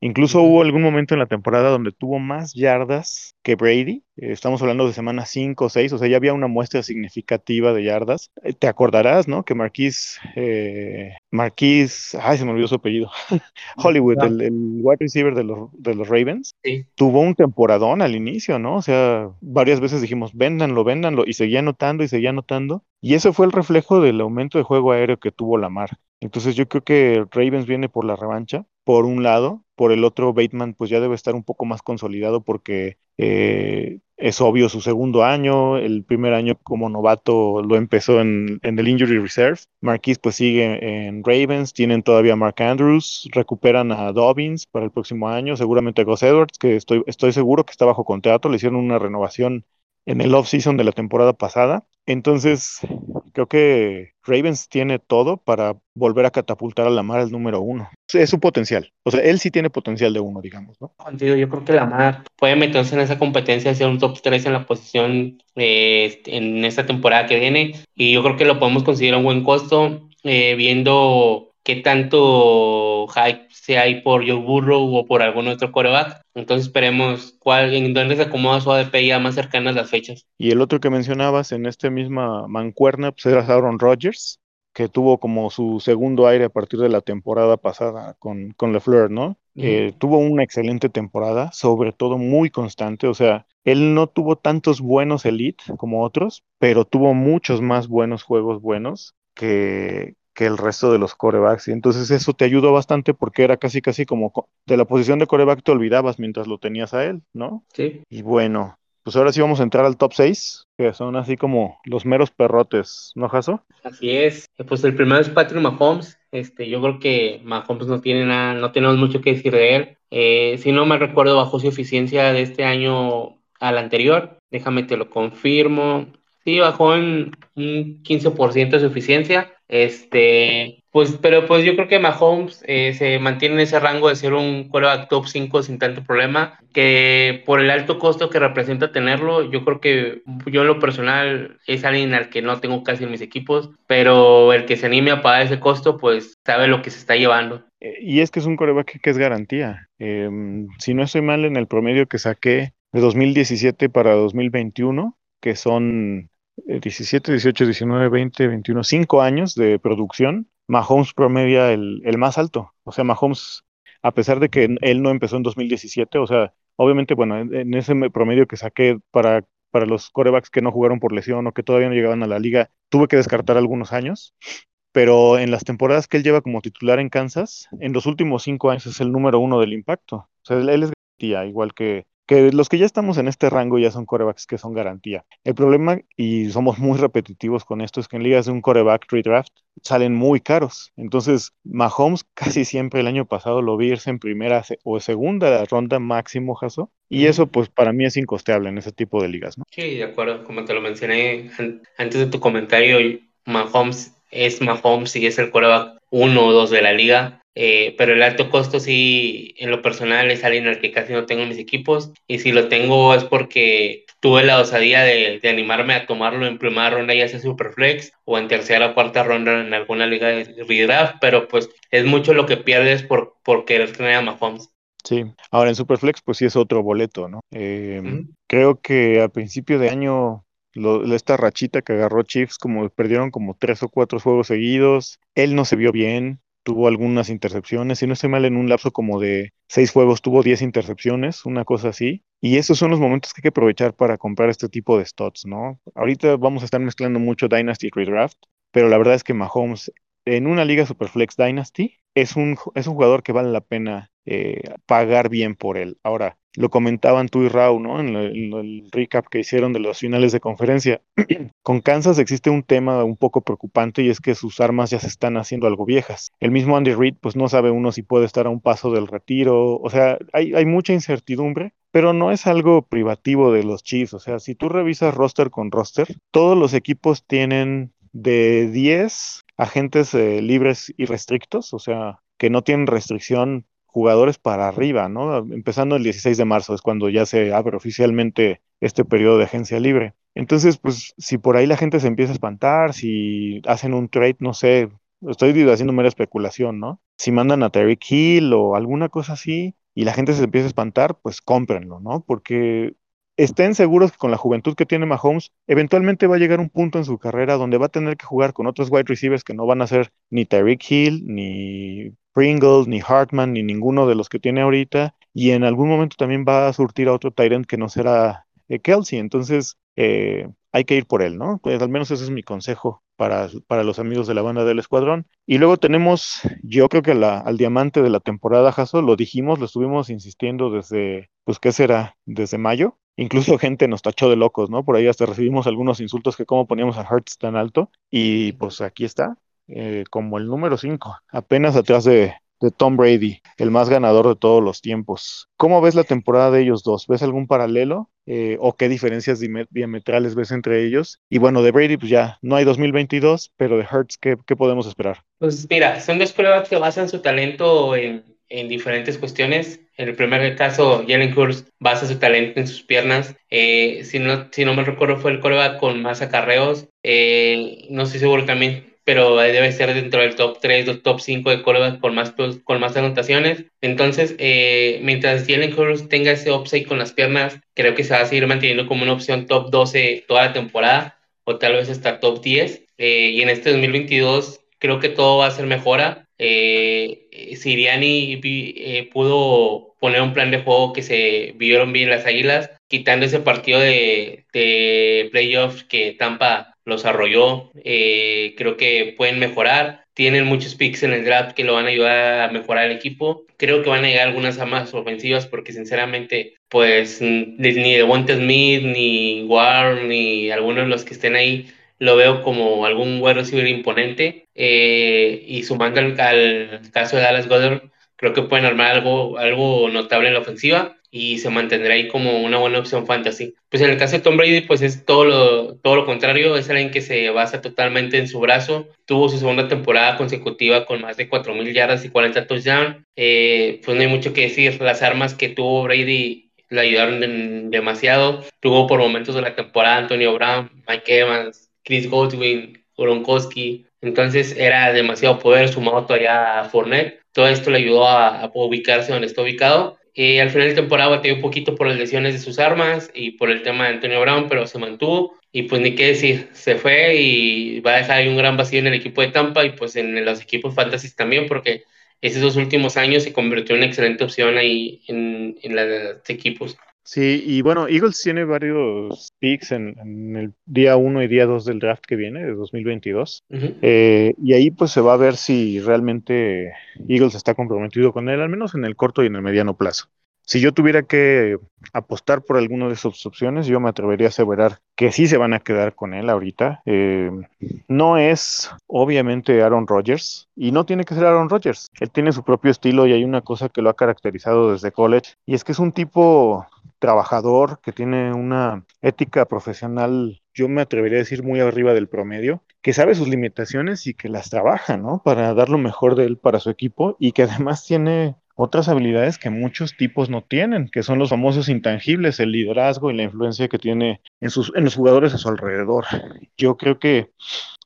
Incluso hubo algún momento en la temporada donde tuvo más yardas que Brady. Eh, estamos hablando de semana 5 o 6, o sea, ya había una muestra significativa de yardas. Eh, te acordarás, ¿no? Que Marquis, eh, Marquis, ay, se me olvidó su apellido. Hollywood, el, el, wide receiver de los, de los Ravens, tuvo un temporadón al inicio, ¿no? O sea, varias veces dijimos, véndanlo, véndanlo, y seguía anotando y seguía anotando. Y eso fue el reflejo del aumento de juego aéreo que tuvo Lamar. Entonces yo creo que Ravens viene por la revancha, por un lado, por el otro, Bateman pues ya debe estar un poco más consolidado porque eh, es obvio su segundo año, el primer año como novato lo empezó en, el Injury Reserve. Marquis pues sigue en Ravens, tienen todavía a Mark Andrews, recuperan a Dobbins para el próximo año, seguramente a Gus Edwards, que estoy, estoy seguro que está bajo contrato, le hicieron una renovación en el off-season de la temporada pasada. Entonces, creo que Ravens tiene todo para volver a catapultar a Lamar al número uno. Es su potencial. O sea, él sí tiene potencial de uno, digamos, ¿no? yo creo que Lamar puede meterse en esa competencia ser un top 3 en la posición eh, en esta temporada que viene. Y yo creo que lo podemos considerar un buen costo, eh, viendo qué tanto hype se hay por Joe Burrow o por algún otro coreback. Entonces esperemos cuál, en dónde se acomoda su ADP ya más cercanas las fechas. Y el otro que mencionabas en esta misma mancuerna, pues era Aaron Rodgers, que tuvo como su segundo aire a partir de la temporada pasada con, con LeFleur, ¿no? Eh, tuvo una excelente temporada, sobre todo muy constante, o sea, él no tuvo tantos buenos elite como otros, pero tuvo muchos más buenos juegos buenos que, que el resto de los corebacks. Y entonces eso te ayudó bastante porque era casi, casi como de la posición de coreback te olvidabas mientras lo tenías a él, ¿no? Sí. Y bueno, pues ahora sí vamos a entrar al top 6, que son así como los meros perrotes, ¿no, Jaso? Así es. Pues el primero es Patrick Mahomes. Este, yo creo que Mahomes no tiene nada, no tenemos mucho que decir de él. Eh, si no me recuerdo, bajó su eficiencia de este año al anterior. Déjame te lo confirmo. Sí, bajó en un 15% de su eficiencia. Este, pues, pero pues yo creo que Mahomes eh, se mantiene en ese rango de ser un quarterback top 5 sin tanto problema, que por el alto costo que representa tenerlo, yo creo que yo en lo personal es alguien al que no tengo casi en mis equipos, pero el que se anime a pagar ese costo, pues sabe lo que se está llevando. Eh, y es que es un coreback que es garantía. Em, si no estoy mal en el promedio que saqué de 2017 para 2021, que son 17, 18, 19, 20, 21, 5 años de producción, Mahomes promedia el, el, más alto. O sea, Mahomes, a pesar de que él no empezó en 2017, o sea, obviamente, bueno, en, ese promedio que saqué para, para los corebacks que no jugaron por lesión o que todavía no llegaban a la liga, tuve que descartar algunos años. Pero en las temporadas que él lleva como titular en Kansas, en los últimos cinco años es el número uno del impacto. O sea, él es garantía, igual que, que los que ya estamos en este rango ya son corebacks que son garantía. El problema, y somos muy repetitivos con esto, es que en ligas de un coreback redraft salen muy caros. Entonces, Mahomes casi siempre el año pasado lo vi irse en primera o segunda ronda máximo, Jaso. Y eso, pues, para mí es incosteable en ese tipo de ligas, ¿no? Sí, de acuerdo. Como te lo mencioné antes de tu comentario, Mahomes es Mahomes y es el coreback uno o dos de la liga. Eh, pero el alto costo sí, en lo personal, es alguien al que casi no tengo en mis equipos. Y si lo tengo es porque tuve la osadía de, de animarme a tomarlo en primera ronda, ya sea Superflex, o en tercera o cuarta ronda en alguna liga de redraft. Pero pues es mucho lo que pierdes por, por querer tener a Mahomes. Sí, ahora en Superflex pues sí es otro boleto, ¿no? Eh, creo que a principio de año esta rachita que agarró Chiefs, como perdieron como tres o cuatro juegos seguidos, él no se vio bien, tuvo algunas intercepciones, si no estoy mal, en un lapso como de seis juegos tuvo diez intercepciones, una cosa así. Y esos son los momentos que hay que aprovechar para comprar este tipo de stocks, ¿no? Ahorita vamos a estar mezclando mucho Dynasty y Redraft, pero la verdad es que Mahomes en una liga Superflex Dynasty es un, es un jugador que vale la pena eh, pagar bien por él. Ahora, lo comentaban tú y Rau, ¿no? En, el recap que hicieron de las finales de conferencia. Con Kansas existe un tema un poco preocupante y es que sus armas ya se están haciendo algo viejas. El mismo Andy Reid, pues no sabe uno si puede estar a un paso del retiro. O sea, hay, hay mucha incertidumbre pero no es algo privativo de los Chiefs. O sea, si tú revisas roster con roster, todos los equipos tienen de 10 agentes eh, libres y restrictos, o sea, que no tienen restricción jugadores para arriba, ¿no? Empezando el 16 de marzo es cuando ya se abre oficialmente este periodo de agencia libre. Entonces, pues si por ahí la gente se empieza a espantar, si hacen un trade, no sé, estoy haciendo mera especulación, ¿no? Si mandan a Terry Hill o alguna cosa así y la gente se empieza a espantar, pues cómprenlo, ¿no? Porque estén seguros que con la juventud que tiene Mahomes, eventualmente va a llegar un punto en su carrera donde va a tener que jugar con otros wide receivers que no van a ser ni Tyreek Hill, ni Pringles, ni Hartman, ni ninguno de los que tiene ahorita, y en algún momento también va a surtir a otro Tyrant que no será eh, Kelsey, entonces eh, hay que ir por él, ¿no? Pues al menos ese es mi consejo para, para los amigos de la banda del escuadrón. Y luego tenemos, yo creo que al diamante de la temporada, Jaso, lo dijimos, lo estuvimos insistiendo desde, pues, ¿qué será? Desde mayo. Incluso gente nos tachó de locos, ¿no? Por ahí hasta recibimos algunos insultos que cómo poníamos a Hertz tan alto. Y pues aquí está, eh, como el número 5, apenas atrás de, Tom Brady, el más ganador de todos los tiempos. ¿Cómo ves la temporada de ellos dos? ¿Ves algún paralelo eh, o qué diferencias diametrales ves entre ellos? Y bueno, de Brady, pues ya no hay 2022, pero de Hertz, ¿qué, podemos esperar? Pues mira, son dos pruebas que basan su talento en, diferentes cuestiones. En el primer caso, Jalen Hurst basa su talento en sus piernas. Eh, si, no, si no me recuerdo, fue el coreback con más acarreos. no estoy seguro también pero debe ser dentro del top 3, del top 5 de quarterbacks con más, con más anotaciones. Entonces, eh, mientras Jalen Hurts tenga ese upside con las piernas, creo que se va a seguir manteniendo como una opción top 12 toda la temporada, o tal vez hasta top 10. Eh, y en este 2022 creo que todo va a ser mejora. Eh, Siriani eh, pudo poner un plan de juego que se vieron bien las Águilas, quitando ese partido de, de playoffs que Tampa los arrolló. Eh, creo que pueden mejorar. Tienen muchos picks en el draft que lo van a ayudar a mejorar el equipo. Creo que van a llegar algunas armas ofensivas porque sinceramente, pues ni de Wonte Smith, ni War, ni algunos de los que estén ahí, lo veo como algún buen receiver imponente. Eh, y sumando al, al, caso de Dallas Goddard, creo que pueden armar algo, algo notable en la ofensiva y se mantendrá ahí como una buena opción fantasy. Pues en el caso de Tom Brady, pues es todo lo, todo lo contrario, es alguien que se basa totalmente en su brazo, tuvo su segunda temporada consecutiva con más de 4.000 yardas y 40 touchdowns, eh, pues no hay mucho que decir, las armas que tuvo Brady le ayudaron demasiado, tuvo por momentos de la temporada Antonio Brown, Mike Evans, Chris Godwin, Gronkowski, entonces era demasiado poder sumado todavía a Fournette, todo esto le ayudó a, a ubicarse donde está ubicado eh, al final de temporada batió un poquito por las lesiones de sus armas y por el tema de Antonio Brown, pero se mantuvo. Y pues ni qué decir, se fue y va a dejar ahí un gran vacío en el equipo de Tampa y pues en los equipos fantasy también, porque esos dos últimos años se convirtió en una excelente opción ahí en, en los equipos. Sí, y bueno, Eagles tiene varios picks en, el día 1 y día 2 del draft que viene, de 2022. Eh, y ahí pues se va a ver si realmente Eagles está comprometido con él, al menos en el corto y en el mediano plazo. Si yo tuviera que apostar por alguna de esas opciones, yo me atrevería a aseverar que sí se van a quedar con él ahorita. Eh, no es obviamente Aaron Rodgers y no tiene que ser Aaron Rodgers. Él tiene su propio estilo y hay una cosa que lo ha caracterizado desde college y es que es un tipo trabajador, que tiene una ética profesional, yo me atrevería a decir muy arriba del promedio, que sabe sus limitaciones y que las trabaja, ¿no? Para dar lo mejor de él para su equipo y que además tiene otras habilidades que muchos tipos no tienen, que son los famosos intangibles, el liderazgo y la influencia que tiene en, sus, en los jugadores a su alrededor. Yo creo que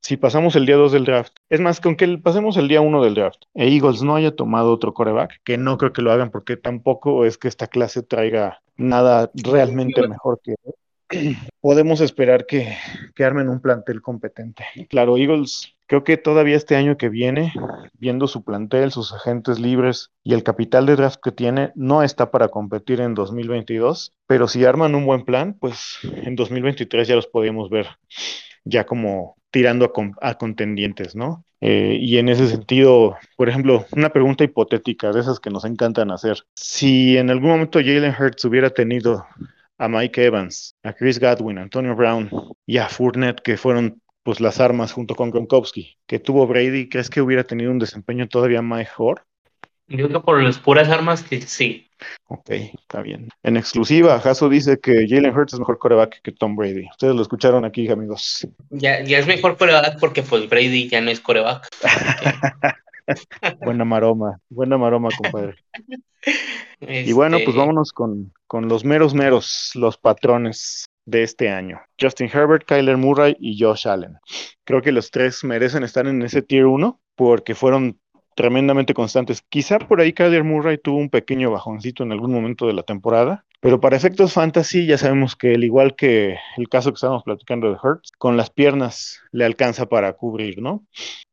si pasamos el día 2 del draft, es más, con que pasemos el día 1 del draft, e Eagles no haya tomado otro coreback, que no creo que lo hagan porque tampoco es que esta clase traiga nada realmente mejor que podemos esperar que, que, armen un plantel competente. Claro, Eagles, creo que todavía este año que viene, viendo su plantel, sus agentes libres y el capital de draft que tiene, no está para competir en 2022, pero si arman un buen plan, pues en 2023 ya los podemos ver ya como tirando a, contendientes, ¿no? Eh, y en ese sentido, por ejemplo, una pregunta hipotética de esas que nos encantan hacer. Si en algún momento Jalen Hurts hubiera tenido a Mike Evans, a Chris Godwin, a Antonio Brown y a Fournette, que fueron pues las armas junto con Gronkowski, que tuvo Brady, ¿crees que hubiera tenido un desempeño todavía mejor? Yo creo por las puras armas que sí. Ok, está bien. En exclusiva, Jaso dice que Jalen Hurts es mejor coreback que Tom Brady. Ustedes lo escucharon aquí, amigos. Ya, ya es mejor coreback porque pues Brady ya no es coreback. buena maroma, buena maroma, compadre. Y bueno, pues este vámonos con, con los meros meros, los patrones de este año. Justin Herbert, Kyler Murray y Josh Allen. Creo que los tres merecen estar en ese tier 1 porque fueron tremendamente constantes. Quizá por ahí Kyler Murray tuvo un pequeño bajoncito en algún momento de la temporada, pero para efectos fantasy ya sabemos que el igual que el caso que estábamos platicando de Hertz, con las piernas le alcanza para cubrir, ¿no?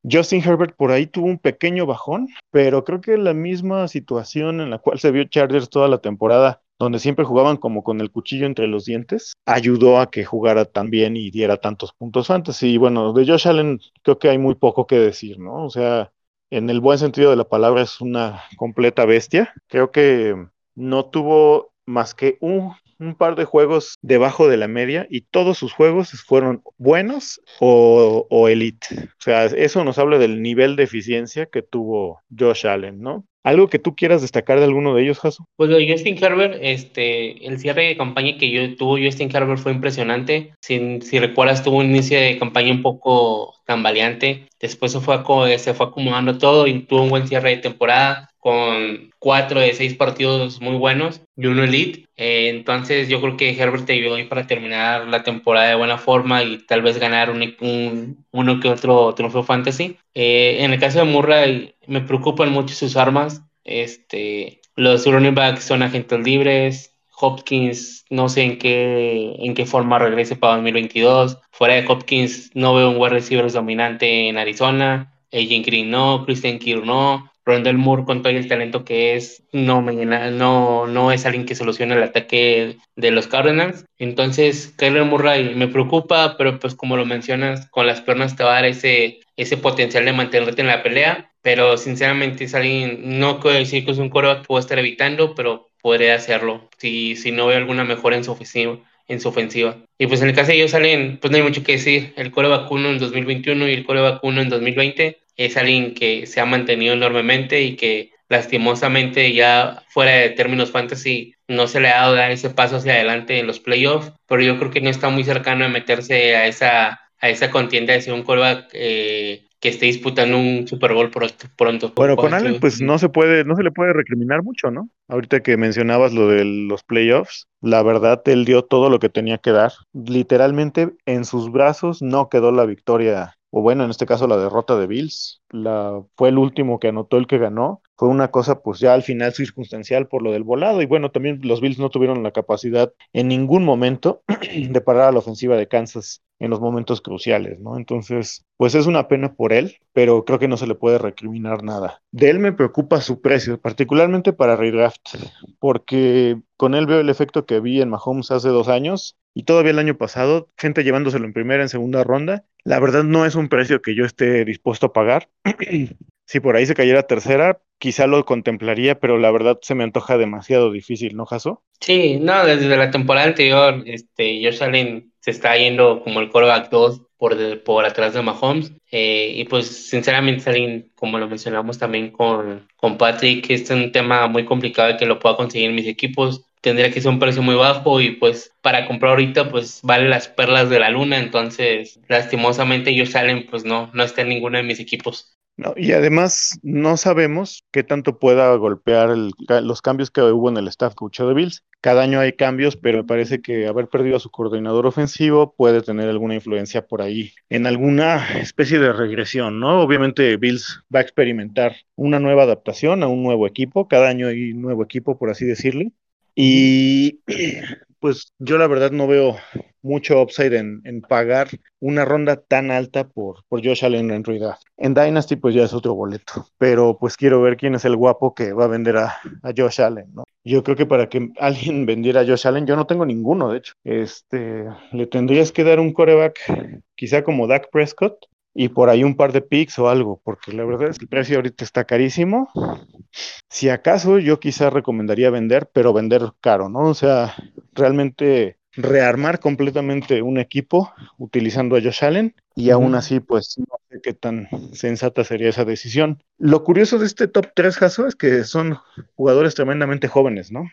Justin Herbert por ahí tuvo un pequeño bajón, pero creo que la misma situación en la cual se vio Chargers toda la temporada donde siempre jugaban como con el cuchillo entre los dientes, ayudó a que jugara tan bien y diera tantos puntos fantasy. Y bueno, de Josh Allen creo que hay muy poco que decir, ¿no? O sea, en el buen sentido de la palabra, es una completa bestia. Creo que no tuvo más que un, par de juegos debajo de la media y todos sus juegos fueron buenos o, o elite. O sea, eso nos habla del nivel de eficiencia que tuvo Josh Allen, ¿no? ¿Algo que tú quieras destacar de alguno de ellos, Jaso? Pues lo de Justin Herbert, este, el cierre de campaña que yo tuvo Justin Herbert fue impresionante. Si, si recuerdas, tuvo un inicio de campaña un poco tambaleante. Después se fue, se fue acomodando todo y tuvo un buen cierre de temporada con cuatro de seis partidos muy buenos y uno elite. Eh, entonces yo creo que Herbert te ayudó ahí para terminar la temporada de buena forma y tal vez ganar un, uno que otro trofeo fantasy. Eh, en el caso de Murray me preocupan mucho sus armas. Este, los running backs son agentes libres. Hopkins no sé en qué, en qué forma regrese para 2022. Fuera de Hopkins no veo un wide receiver dominante en Arizona. AJ Green no, Christian Kirk no. Rondell Moore con todo el talento que es, no, no, no es alguien que solucione el ataque de los Cardinals. Entonces, Kyler Murray me preocupa, pero pues como lo mencionas, con las piernas te va a dar ese, ese potencial de mantenerte en la pelea. Pero sinceramente es alguien, no puedo decir que es un coro que puedo estar evitando, pero podría hacerlo si, si no veo alguna mejora en su ofensiva en su ofensiva. Y pues en el caso de ellos salen, pues no hay mucho que decir. El core vacuno en 2021 y el core vacuno en 2020 es alguien que se ha mantenido enormemente y que lastimosamente ya fuera de términos fantasy no se le ha dado dar ese paso hacia adelante en los playoffs, pero yo creo que no está muy cercano a meterse a esa, a esa contienda de ser un quarterback eh, que esté disputando un Super Bowl pronto. Bueno, con Allen pues no se puede, no se le puede recriminar mucho, ¿no? Ahorita que mencionabas lo de los playoffs, la verdad él dio todo lo que tenía que dar. Literalmente en sus brazos no quedó la victoria o bueno, en este caso la derrota de Bills, la, fue el último que anotó el que ganó, fue una cosa pues ya al final circunstancial por lo del volado y bueno, también los Bills no tuvieron la capacidad en ningún momento de parar a la ofensiva de Kansas en los momentos cruciales, ¿no? Entonces, pues es una pena por él, pero creo que no se le puede recriminar nada. De él me preocupa su precio, particularmente para redraft, porque con él veo el efecto que vi en Mahomes hace dos años y todavía el año pasado, gente llevándoselo en primera, en segunda ronda. La verdad no es un precio que yo esté dispuesto a pagar. si por ahí se cayera tercera, quizá lo contemplaría, pero la verdad se me antoja demasiado difícil, ¿no, Jaso? Sí, no, desde la temporada anterior, este, Josh Allen se está yendo como el quarterback 2 por, por atrás de Mahomes. Eh, y pues, sinceramente, alguien, como lo mencionamos también con, con Patrick, es un tema muy complicado que lo pueda conseguir en mis equipos tendría que ser un precio muy bajo y pues para comprar ahorita pues vale las perlas de la luna, entonces lastimosamente ellos salen pues no, no está en ninguno de mis equipos. No, y además no sabemos qué tanto pueda golpear los cambios que hubo en el staff coach de Bills. Cada año hay cambios, pero parece que haber perdido a su coordinador ofensivo puede tener alguna influencia por ahí en alguna especie de regresión, ¿no? Obviamente Bills va a experimentar una nueva adaptación a un nuevo equipo. Cada año hay un nuevo equipo, por así decirlo. Y pues yo la verdad no veo mucho upside en, pagar una ronda tan alta por, por Josh Allen en realidad. En Dynasty pues ya es otro boleto, pero pues quiero ver quién es el guapo que va a vender a, a Josh Allen, ¿no? Yo creo que para que alguien vendiera a Josh Allen, yo no tengo ninguno, de hecho. Este, le tendrías que dar un coreback, quizá como Dak Prescott, y por ahí un par de picks o algo, porque la verdad es que el precio ahorita está carísimo. Si acaso yo quizá recomendaría vender, pero vender caro, ¿no? O sea, realmente rearmar completamente un equipo utilizando a Josh Allen y aún así, pues no sé qué tan sensata sería esa decisión. Lo curioso de este top 3, Jaso, es que son jugadores tremendamente jóvenes, ¿no?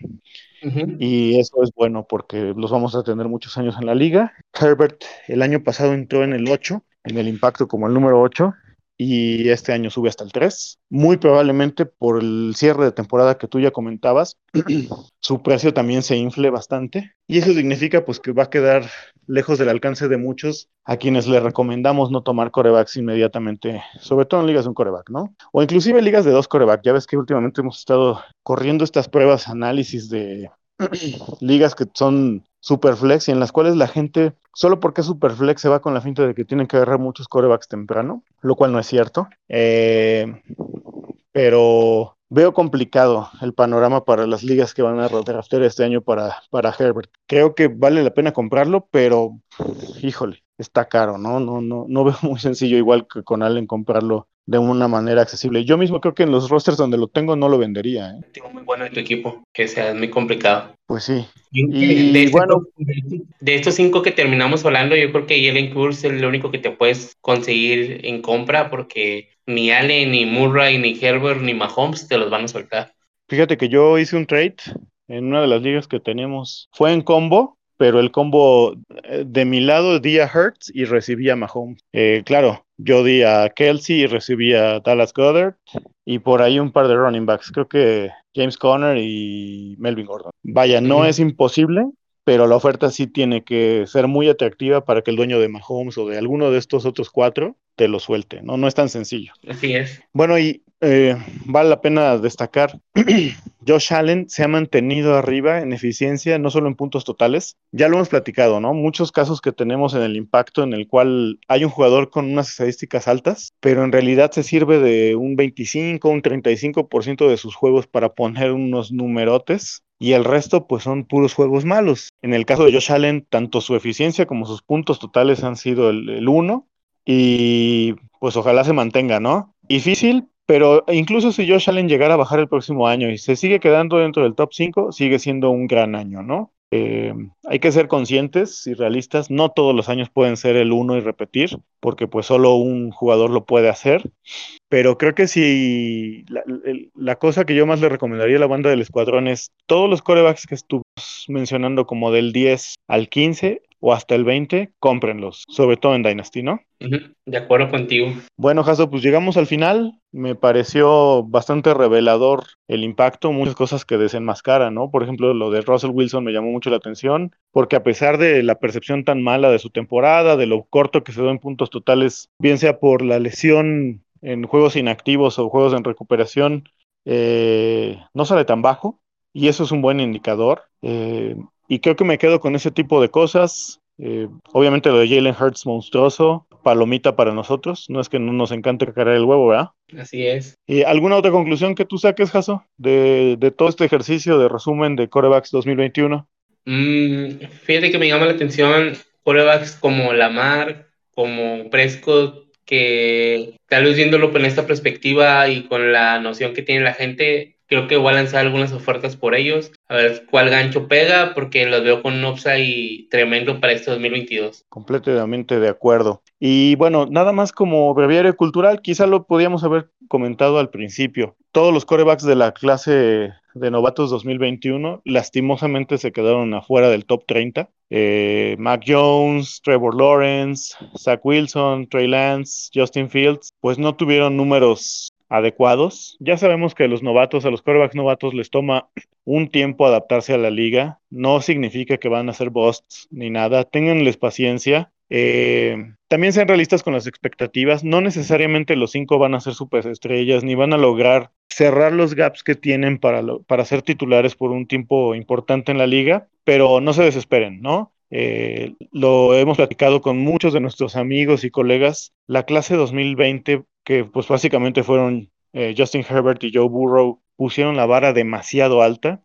Y eso es bueno porque los vamos a tener muchos años en la liga. Herbert el año pasado entró en el 8 en el impacto como el número 8 y este año sube hasta el 3. Muy probablemente por el cierre de temporada que tú ya comentabas, su precio también se infle bastante y eso significa pues que va a quedar lejos del alcance de muchos a quienes le recomendamos no tomar corebacks inmediatamente, sobre todo en ligas de un coreback, ¿no? O inclusive ligas de dos coreback. Ya ves que últimamente hemos estado corriendo estas pruebas, análisis de ligas que son superflex y en las cuales la gente, solo porque es superflex, se va con la finta de que tienen que agarrar muchos corebacks temprano, lo cual no es cierto. Eh, pero veo complicado el panorama para las ligas que van a draftear este año para, para Herbert. Creo que vale la pena comprarlo, pero híjole, está caro, ¿no? No, no, no veo muy sencillo igual que con Allen comprarlo de una manera accesible. Yo mismo creo que en los rosters donde lo tengo no lo vendería. ¿eh? Tengo muy bueno en tu equipo, que sea muy complicado. Pues sí. Y, de, este bueno, de estos cinco que terminamos hablando, yo creo que Jalen Kurz es el único que te puedes conseguir en compra porque ni Allen, ni Murray, ni Herbert, ni Mahomes te los van a soltar. Fíjate que yo hice un trade en una de las ligas que tenemos. Fue en combo pero el combo eh, de mi lado di a Hertz y recibí a Mahomes. Eh, claro, yo di a Kelsey y recibí a Dallas Goddard y por ahí un par de running backs. Creo que James Conner y Melvin Gordon. Vaya, no es imposible, pero la oferta sí tiene que ser muy atractiva para que el dueño de Mahomes o de alguno de estos otros cuatro te lo suelte, ¿no? No es tan sencillo. Así es. Bueno, y eh, vale la pena destacar, Josh Allen se ha mantenido arriba en eficiencia, no solo en puntos totales, ya lo hemos platicado, ¿no? Muchos casos que tenemos en el impacto en el cual hay un jugador con unas estadísticas altas, pero en realidad se sirve de un 25, un 35% de sus juegos para poner unos numerotes y el resto pues son puros juegos malos. En el caso de Josh Allen, tanto su eficiencia como sus puntos totales han sido el 1 y pues ojalá se mantenga, ¿no? Difícil, pero incluso si Josh Allen llegara a bajar el próximo año y se sigue quedando dentro del top 5, sigue siendo un gran año, ¿no? Eh, hay que ser conscientes y realistas, no todos los años pueden ser el uno y repetir, porque pues solo un jugador lo puede hacer, pero creo que si la, la cosa que yo más le recomendaría a la banda del escuadrón es todos los corebacks que estuvimos mencionando como del 10 al 15, o hasta el 20, cómprenlos, sobre todo en Dynasty, ¿no? De acuerdo contigo. Bueno, Jaso, pues llegamos al final. Me pareció bastante revelador el impacto, muchas cosas que desenmascaran, ¿no? Por ejemplo, lo de Russell Wilson me llamó mucho la atención, porque a pesar de la percepción tan mala de su temporada, de lo corto que se dio en puntos totales, bien sea por la lesión en juegos inactivos o juegos en recuperación, eh, no sale tan bajo. Y eso es un buen indicador. Eh, y creo que me quedo con ese tipo de cosas. Eh, obviamente lo de Jalen Hurts monstruoso, palomita para nosotros. No es que no nos encante caer el huevo, ¿verdad? Así es. ¿Y alguna otra conclusión que tú saques, Jaso, de, de todo este ejercicio de resumen de Corebacks 2021? Mm, fíjate que me llama la atención corebacks como Lamar, como Prescott, que tal vez viéndolo con esta perspectiva y con la noción que tiene la gente, Creo que voy a lanzar algunas ofertas por ellos, a ver cuál gancho pega, porque los veo con un upside tremendo para este 2022. Completamente de acuerdo. Y bueno, nada más como breviario cultural, quizá lo podíamos haber comentado al principio. Todos los corebacks de la clase de novatos 2021 lastimosamente se quedaron afuera del top 30. Eh, Mac Jones, Trevor Lawrence, Zach Wilson, Trey Lance, Justin Fields, pues no tuvieron números adecuados. Ya sabemos que a los novatos, a los quarterbacks novatos les toma un tiempo adaptarse a la liga. No significa que van a ser busts ni nada. Ténganles paciencia. Eh, también sean realistas con las expectativas. No necesariamente los cinco van a ser superestrellas ni van a lograr cerrar los gaps que tienen para, para ser titulares por un tiempo importante en la liga, pero no se desesperen, ¿no? Eh, lo hemos platicado con muchos de nuestros amigos y colegas. La clase 2020 que pues básicamente fueron eh, Justin Herbert y Joe Burrow, pusieron la vara demasiado alta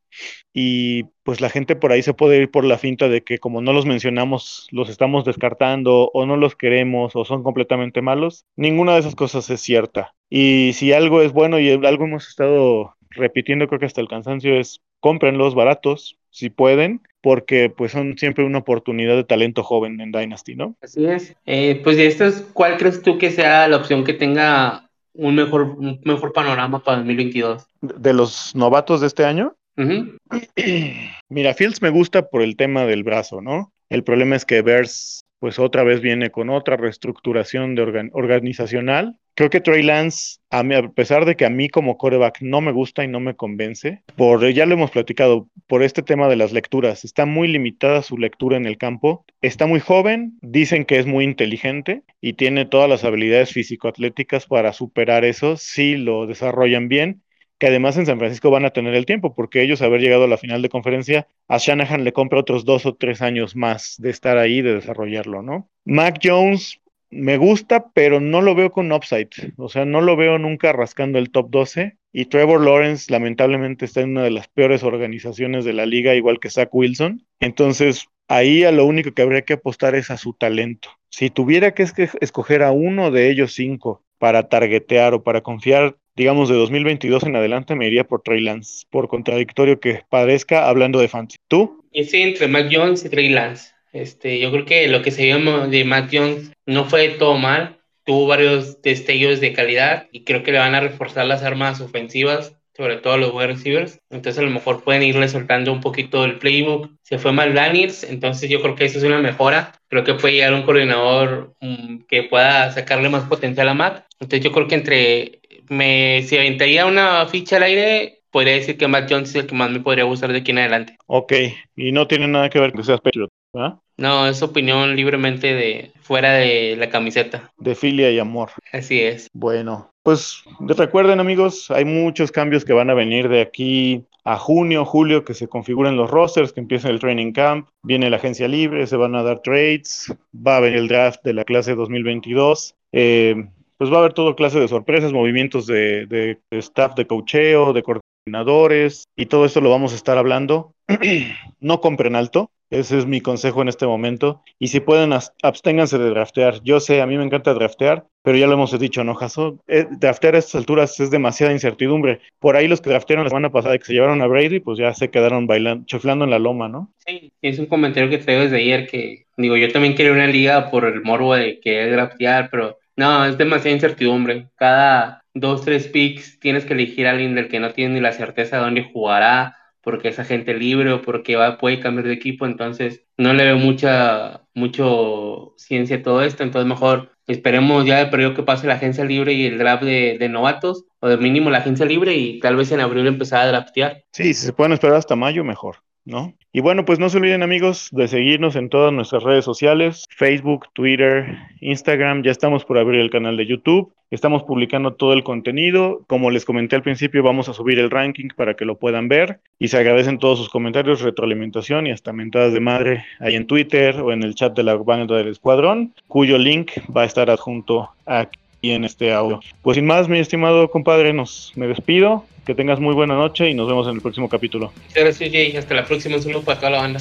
y pues la gente por ahí se puede ir por la finta de que como no los mencionamos, los estamos descartando o no los queremos o son completamente malos. Ninguna de esas cosas es cierta. Y si algo es bueno y algo hemos estado repitiendo creo que hasta el cansancio es cómprenlos baratos si pueden porque pues son siempre una oportunidad de talento joven en Dynasty, ¿no? Así es. Eh, pues de estos, ¿cuál crees tú que sea la opción que tenga un mejor, un mejor panorama para 2022? De los novatos de este año. Mira, Fields me gusta por el tema del brazo, ¿no? El problema es que Bears, pues otra vez viene con otra reestructuración de organizacional. Creo que Trey Lance, a, a, pesar de que a mí como coreback no me gusta y no me convence, por ya lo hemos platicado, por este tema de las lecturas, está muy limitada su lectura en el campo, está muy joven, dicen que es muy inteligente y tiene todas las habilidades físico-atléticas para superar eso si lo desarrollan bien que además en San Francisco van a tener el tiempo, porque ellos haber llegado a la final de conferencia, a Shanahan le compra otros dos o tres años más de estar ahí, de desarrollarlo, ¿no? Mac Jones me gusta, pero no lo veo con upside, o sea, no lo veo nunca rascando el top 12. Y Trevor Lawrence lamentablemente está en una de las peores organizaciones de la liga, igual que Zach Wilson. Entonces, ahí a lo único que habría que apostar es a su talento. Si tuviera que escoger a uno de ellos cinco para targetear o para confiar digamos, de 2022 en adelante me iría por Trey Lance, por contradictorio que parezca hablando de fantasy. ¿Tú? Y sí, entre Mac Jones y Trey Lance. Este, yo creo que lo que se vio de Mac Jones no fue todo mal, tuvo varios destellos de calidad y creo que le van a reforzar las armas ofensivas, sobre todo los wide receivers. Entonces a lo mejor pueden irle soltando un poquito el playbook. Se fue mal Daniels, entonces yo creo que eso es una mejora. Creo que puede llegar un coordinador um, que pueda sacarle más potencial a Mac. Entonces yo creo que entre me, si aventaría una ficha al aire, podría decir que Matt Jones es el que más me podría gustar de aquí en adelante. Ok, y no tiene nada que ver con que seas Patriot, ¿verdad? No, es opinión libremente de fuera de la camiseta. De filia y amor. Así es. Bueno, pues recuerden amigos, hay muchos cambios que van a venir de aquí a junio, julio, que se configuren los rosters, que empiece el training camp, viene la agencia libre, se van a dar trades, va a venir el draft de la clase 2022. Eh, pues va a haber todo clase de sorpresas, movimientos de, staff de cocheo, de coordinadores, y todo esto lo vamos a estar hablando. no compren alto, ese es mi consejo en este momento. Y si pueden, absténganse de draftear. Yo sé, a mí me encanta draftear, pero ya lo hemos dicho, ¿no, Jaso? Eh, draftear a estas alturas es demasiada incertidumbre. Por ahí los que draftearon la semana pasada que se llevaron a Brady, pues ya se quedaron bailando, chiflando en la loma, ¿no? Sí, es un comentario que traigo desde ayer que, digo, yo también quiero una liga por el morbo de que es draftear, pero no, es demasiada incertidumbre. Cada dos, tres picks tienes que elegir a alguien del que no tiene ni la certeza de dónde jugará, porque es agente libre o porque va, puede cambiar de equipo. Entonces, no le veo mucha mucho ciencia a todo esto. Entonces, mejor esperemos ya el periodo que pase la agencia libre y el draft de, de, novatos, o de mínimo la agencia libre, y tal vez en abril empezar a draftear. Sí, si se pueden esperar hasta mayo, mejor. ¿No? Y bueno, pues no se olviden amigos de seguirnos en todas nuestras redes sociales, Facebook, Twitter, Instagram, ya estamos por abrir el canal de YouTube, estamos publicando todo el contenido, como les comenté al principio vamos a subir el ranking para que lo puedan ver y se agradecen todos sus comentarios, retroalimentación y hasta mentadas de madre ahí en Twitter o en el chat de la banda del escuadrón, cuyo link va a estar adjunto aquí en este audio. Pues sin más, mi estimado compadre, nos me despido. Que tengas muy buena noche y nos vemos en el próximo capítulo. Muchas gracias, Jay. Hasta la próxima. Un saludo para toda la banda.